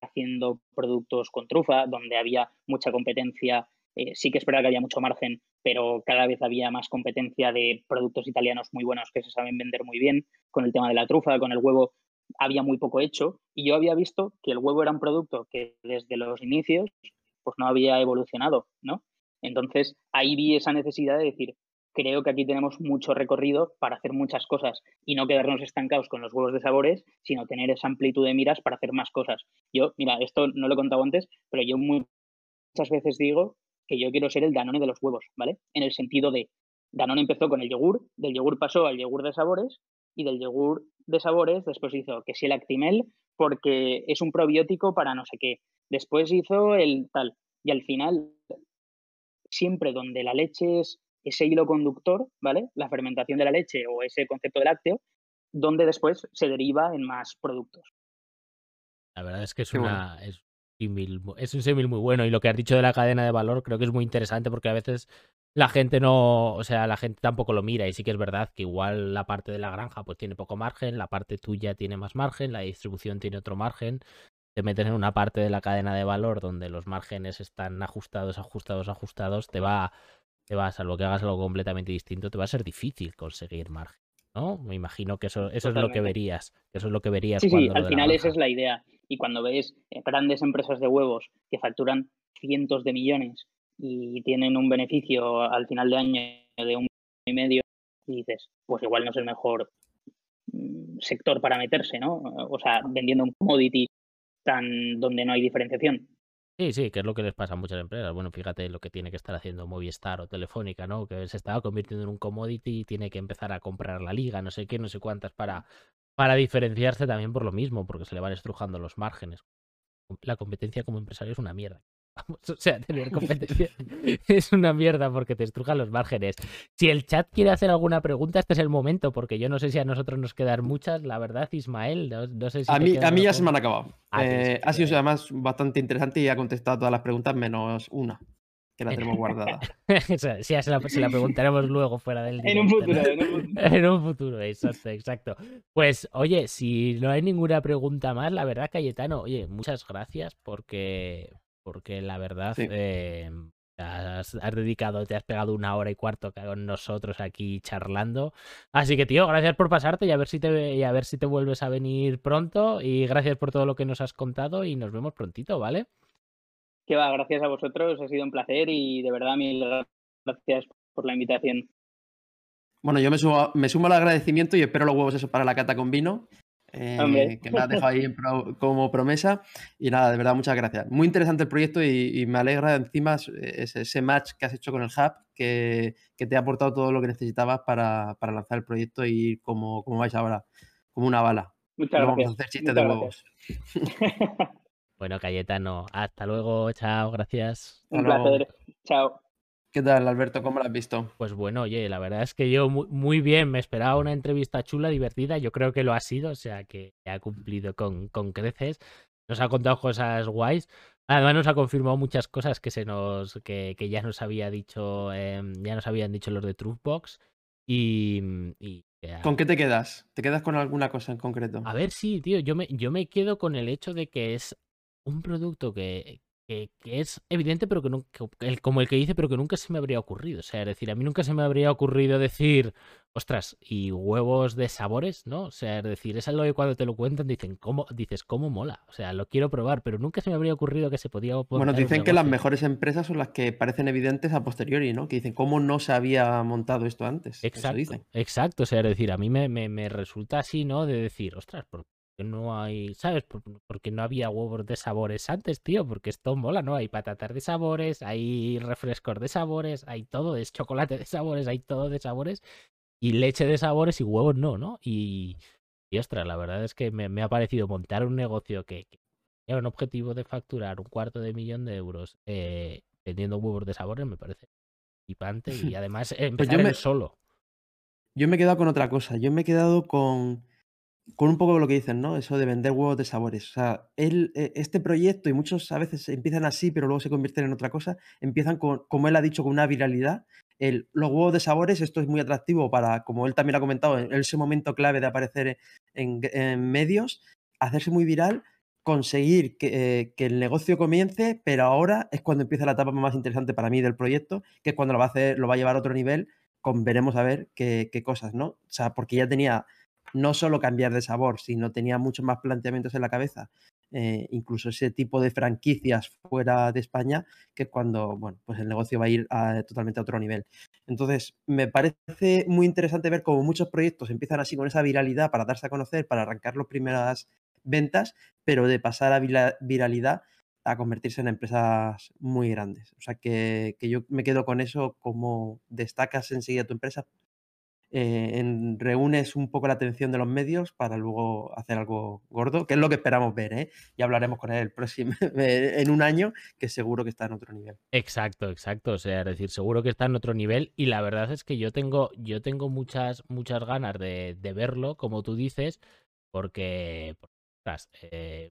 haciendo productos con trufa, donde había mucha competencia. Eh, sí que es verdad que había mucho margen, pero cada vez había más competencia de productos italianos muy buenos que se saben vender muy bien. Con el tema de la trufa, con el huevo, había muy poco hecho. Y yo había visto que el huevo era un producto que desde los inicios pues no había evolucionado, ¿no? Entonces ahí vi esa necesidad de decir, creo que aquí tenemos mucho recorrido para hacer muchas cosas y no quedarnos estancados con los huevos de sabores, sino tener esa amplitud de miras para hacer más cosas. Yo, mira, esto no lo he contado antes, pero yo muchas veces digo que yo quiero ser el Danone de los huevos, ¿vale? En el sentido de, Danone empezó con el yogur, del yogur pasó al yogur de sabores y del yogur de sabores después hizo que si el Actimel porque es un probiótico para no sé qué. Después hizo el tal. Y al final, siempre donde la leche es ese hilo conductor, ¿vale? La fermentación de la leche o ese concepto de lácteo, donde después se deriva en más productos. La verdad es que es, una, es, es un símil muy bueno y lo que has dicho de la cadena de valor creo que es muy interesante porque a veces la gente no, o sea, la gente tampoco lo mira y sí que es verdad que igual la parte de la granja pues tiene poco margen, la parte tuya tiene más margen, la distribución tiene otro margen, te metes en una parte de la cadena de valor donde los márgenes están ajustados, ajustados, ajustados, te va te va, salvo que hagas algo completamente distinto, te va a ser difícil conseguir margen. ¿No? Me imagino que eso, eso es lo que verías. Eso es lo que verías. Sí, sí, al final esa es la idea. Y cuando ves eh, grandes empresas de huevos que facturan cientos de millones y tienen un beneficio al final de año de un y medio, y dices, pues igual no es el mejor mm, sector para meterse, ¿no? O sea, vendiendo un commodity tan donde no hay diferenciación. Sí, sí, que es lo que les pasa a muchas empresas. Bueno, fíjate lo que tiene que estar haciendo Movistar o Telefónica, ¿no? Que se estaba convirtiendo en un commodity y tiene que empezar a comprar la liga, no sé qué, no sé cuántas, para, para diferenciarse también por lo mismo, porque se le van estrujando los márgenes. La competencia como empresario es una mierda. O sea, tener competencia es una mierda porque te estrujan los márgenes. Si el chat quiere hacer alguna pregunta, este es el momento, porque yo no sé si a nosotros nos quedan muchas, la verdad, Ismael. No, sé si a, mí, a mí ya se me han acabado. Ah, eh, ha sido además bastante interesante y ha contestado todas las preguntas menos una que la tenemos guardada. sí, se la, se la, preguntaremos luego fuera del En un futuro, en un futuro. en un futuro, exacto, exacto. Pues, oye, si no hay ninguna pregunta más, la verdad, Cayetano, oye, muchas gracias porque porque la verdad, eh, Has, dedicado, te has pegado una hora y cuarto con nosotros aquí charlando. Así que, tío, gracias por pasarte y a ver si te y a ver si te vuelves a venir pronto. Y gracias por todo lo que nos has contado y nos vemos prontito, ¿vale? Que va, gracias a vosotros, ha sido un placer y de verdad mil gracias por la invitación. Bueno, yo me sumo, me sumo al agradecimiento y espero los huevos eso para la cata con vino. Eh, que me has dejado ahí como promesa. Y nada, de verdad, muchas gracias. Muy interesante el proyecto y, me alegra encima ese, match que has hecho con el Hub, que, te ha aportado todo lo que necesitabas para, lanzar el proyecto y como, como vais ahora, como una bala. Muchas gracias. Vamos a hacer chistes de huevos. bueno, Cayetano, hasta luego, chao, gracias. Un placer, chao. ¿Qué tal, Alberto? ¿Cómo lo has visto? Pues bueno, oye, la verdad es que yo muy, bien, me esperaba una entrevista chula, divertida, yo creo que lo ha sido, o sea que ha cumplido con, con creces, nos ha contado cosas guays, además nos ha confirmado muchas cosas que se nos, que, que ya nos había dicho, em, ya nos habían dicho los de Truthbox y, y ¿Con qué te quedas? ¿Te quedas con alguna cosa en concreto? A ver, sí, tío, yo me, yo me quedo con el hecho de que es un producto que, que, es evidente, pero que, nunca, como el que dice, pero que nunca se me habría ocurrido. O sea, es decir, a mí nunca se me habría ocurrido decir, ostras, y huevos de sabores, ¿no? O sea, es decir, es algo que cuando te lo cuentan dicen, ¿cómo? dices, ¿cómo mola? O sea, lo quiero probar, pero nunca se me habría ocurrido que se podía. Bueno, dicen que las mejores empresas son las que parecen evidentes a posteriori, ¿no? Que dicen, ¿cómo no se había montado esto antes? Exacto. Exacto. O sea, es decir, a mí me, me, me resulta así, ¿no? De decir, ostras, ¿por no hay, ¿sabes? Porque no había huevos de sabores antes, tío, porque esto mola, ¿no? Hay patatas de sabores, hay refrescos de sabores, hay todo, es chocolate de sabores, hay todo de sabores, y leche de sabores y huevos no, ¿no? Y, y ostras, la verdad es que me, ha parecido montar un negocio que, que un objetivo de facturar un cuarto de millón de euros eh, vendiendo huevos de sabores, me parece flipante y además pues empezar pues solo. Yo me he quedado con otra cosa, yo me he quedado con con un poco lo que dicen, ¿no? Eso de vender huevos de sabores. O sea, él, e, este proyecto, y muchos a veces empiezan así, pero luego se convierten en otra cosa, empiezan con, como él ha dicho, con una viralidad. El, los huevos de sabores, esto es muy atractivo para, como él también ha comentado, en ese momento clave de aparecer en, medios, hacerse muy viral, conseguir que, que, el negocio comience, pero ahora es cuando empieza la etapa más interesante para mí del proyecto, que es cuando lo va a hacer, lo va a llevar a otro nivel, con veremos a ver qué, qué cosas, ¿no? O sea, porque ya tenía no solo cambiar de sabor, sino tenía muchos más planteamientos en la cabeza, eh, incluso ese tipo de franquicias fuera de España, que cuando, bueno, pues el negocio va a ir totalmente a otro nivel. Entonces, me parece muy interesante ver cómo muchos proyectos empiezan así con esa viralidad para darse a conocer, para arrancar las primeras ventas, pero de pasar a viralidad a convertirse en empresas muy grandes. O sea que, que yo me quedo con eso, como destacas enseguida tu empresa, eh, en, reúnes un poco la atención de los medios para luego hacer algo gordo, que es lo que esperamos ver, ¿eh? Ya hablaremos con él el próximo, en un año, que seguro que está en otro nivel. Exacto, exacto. O sea, es decir, seguro que está en otro nivel. Y la verdad es que yo tengo, yo tengo muchas, muchas ganas de, verlo, como tú dices, porque, eh,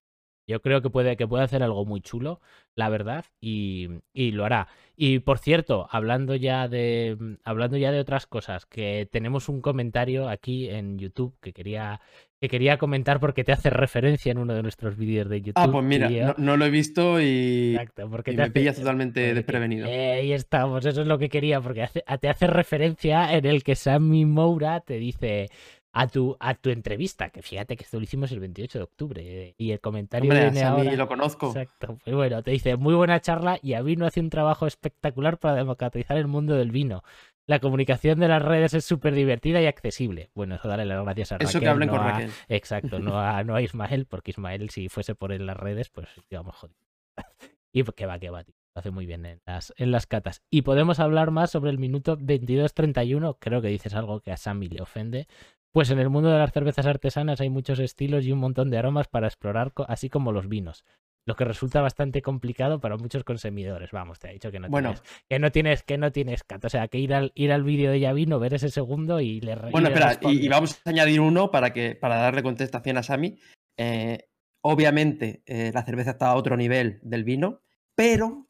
yo creo que puede, que puede hacer algo muy chulo, la verdad, y, lo hará. Y por cierto, hablando ya de hablando ya de otras cosas, que tenemos un comentario aquí en YouTube que quería que quería comentar porque te hace referencia en uno de nuestros vídeos de ah, YouTube. Ah, pues mira, no, lo he visto y, Exacto, porque te me pillas totalmente desprevenido. ahí estamos, eso es lo que quería, porque te hace referencia en el que Sammy Moura te dice a tu, a tu entrevista, que fíjate que esto lo hicimos el 28 de octubre eh, y el comentario Hombre, viene ahora. lo conozco. Exacto. Pues bueno, te dice, muy buena charla y Avino hace un trabajo espectacular para democratizar el mundo del vino. La comunicación de las redes es súper divertida y accesible. Bueno, eso dale las gracias a Raquel. Eso que hablen con Raquel. Exacto, no a, no a Ismael, porque Ismael si fuese por en las redes, pues digamos, joder. y que va, que va, tío. Lo hace muy bien en las, en las catas. Y podemos hablar más sobre el minuto 22-31. Creo que dices algo que a Sammy le ofende. Pues en el mundo de las cervezas artesanas hay muchos estilos y un montón de aromas para explorar, así como los vinos. Lo que resulta bastante complicado para muchos consumidores. Vamos, te ha dicho que no tienes, que no tienes, que no tienes O sea, que ir al, ir al vídeo de Yavino, ver ese segundo y le Bueno, espera, y, vamos a añadir uno para que, para darle contestación a Sami. Eh, obviamente, eh, la cerveza está a otro nivel del vino, pero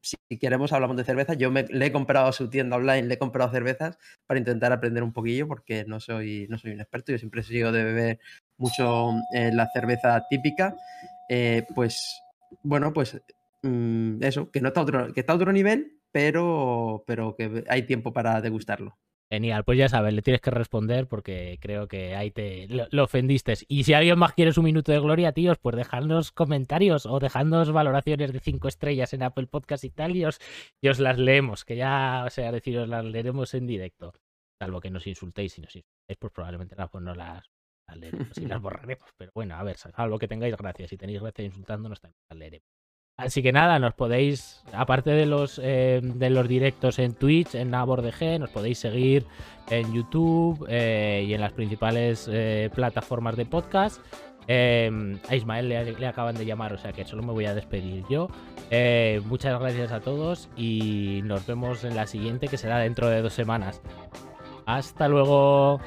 si queremos hablamos de cervezas. Yo me, le he comprado a su tienda online, le he comprado cervezas para intentar aprender un poquillo porque no soy, no soy un experto. Yo siempre he sido de beber mucho eh, la cerveza típica. Eh, pues bueno, pues mm, eso, que no está otro, que está a otro nivel, pero, pero que hay tiempo para degustarlo. Genial, pues ya sabes, le tienes que responder porque creo que ahí te lo, ofendiste. Y si alguien más quiere su minuto de gloria, tíos, pues dejadnos comentarios o dejadnos valoraciones de cinco estrellas en Apple Podcast y tal, y os, las leemos, que ya, o sea, decir, os las leeremos en directo. Salvo que nos insultéis, si nos insultéis, pues probablemente pues no las, leeremos y las borraremos. Pero bueno, a ver, salvo que tengáis gracia. Si tenéis gracia insultándonos, también las leeremos. Así que nada, nos podéis, aparte de los, eh, de los directos en Twitch, en NaborDG, nos podéis seguir en YouTube eh, y en las principales eh, plataformas de podcast. a Ismael le, acaban de llamar, o sea que solo me voy a despedir yo. muchas gracias a todos y nos vemos en la siguiente que será dentro de dos semanas. Hasta luego.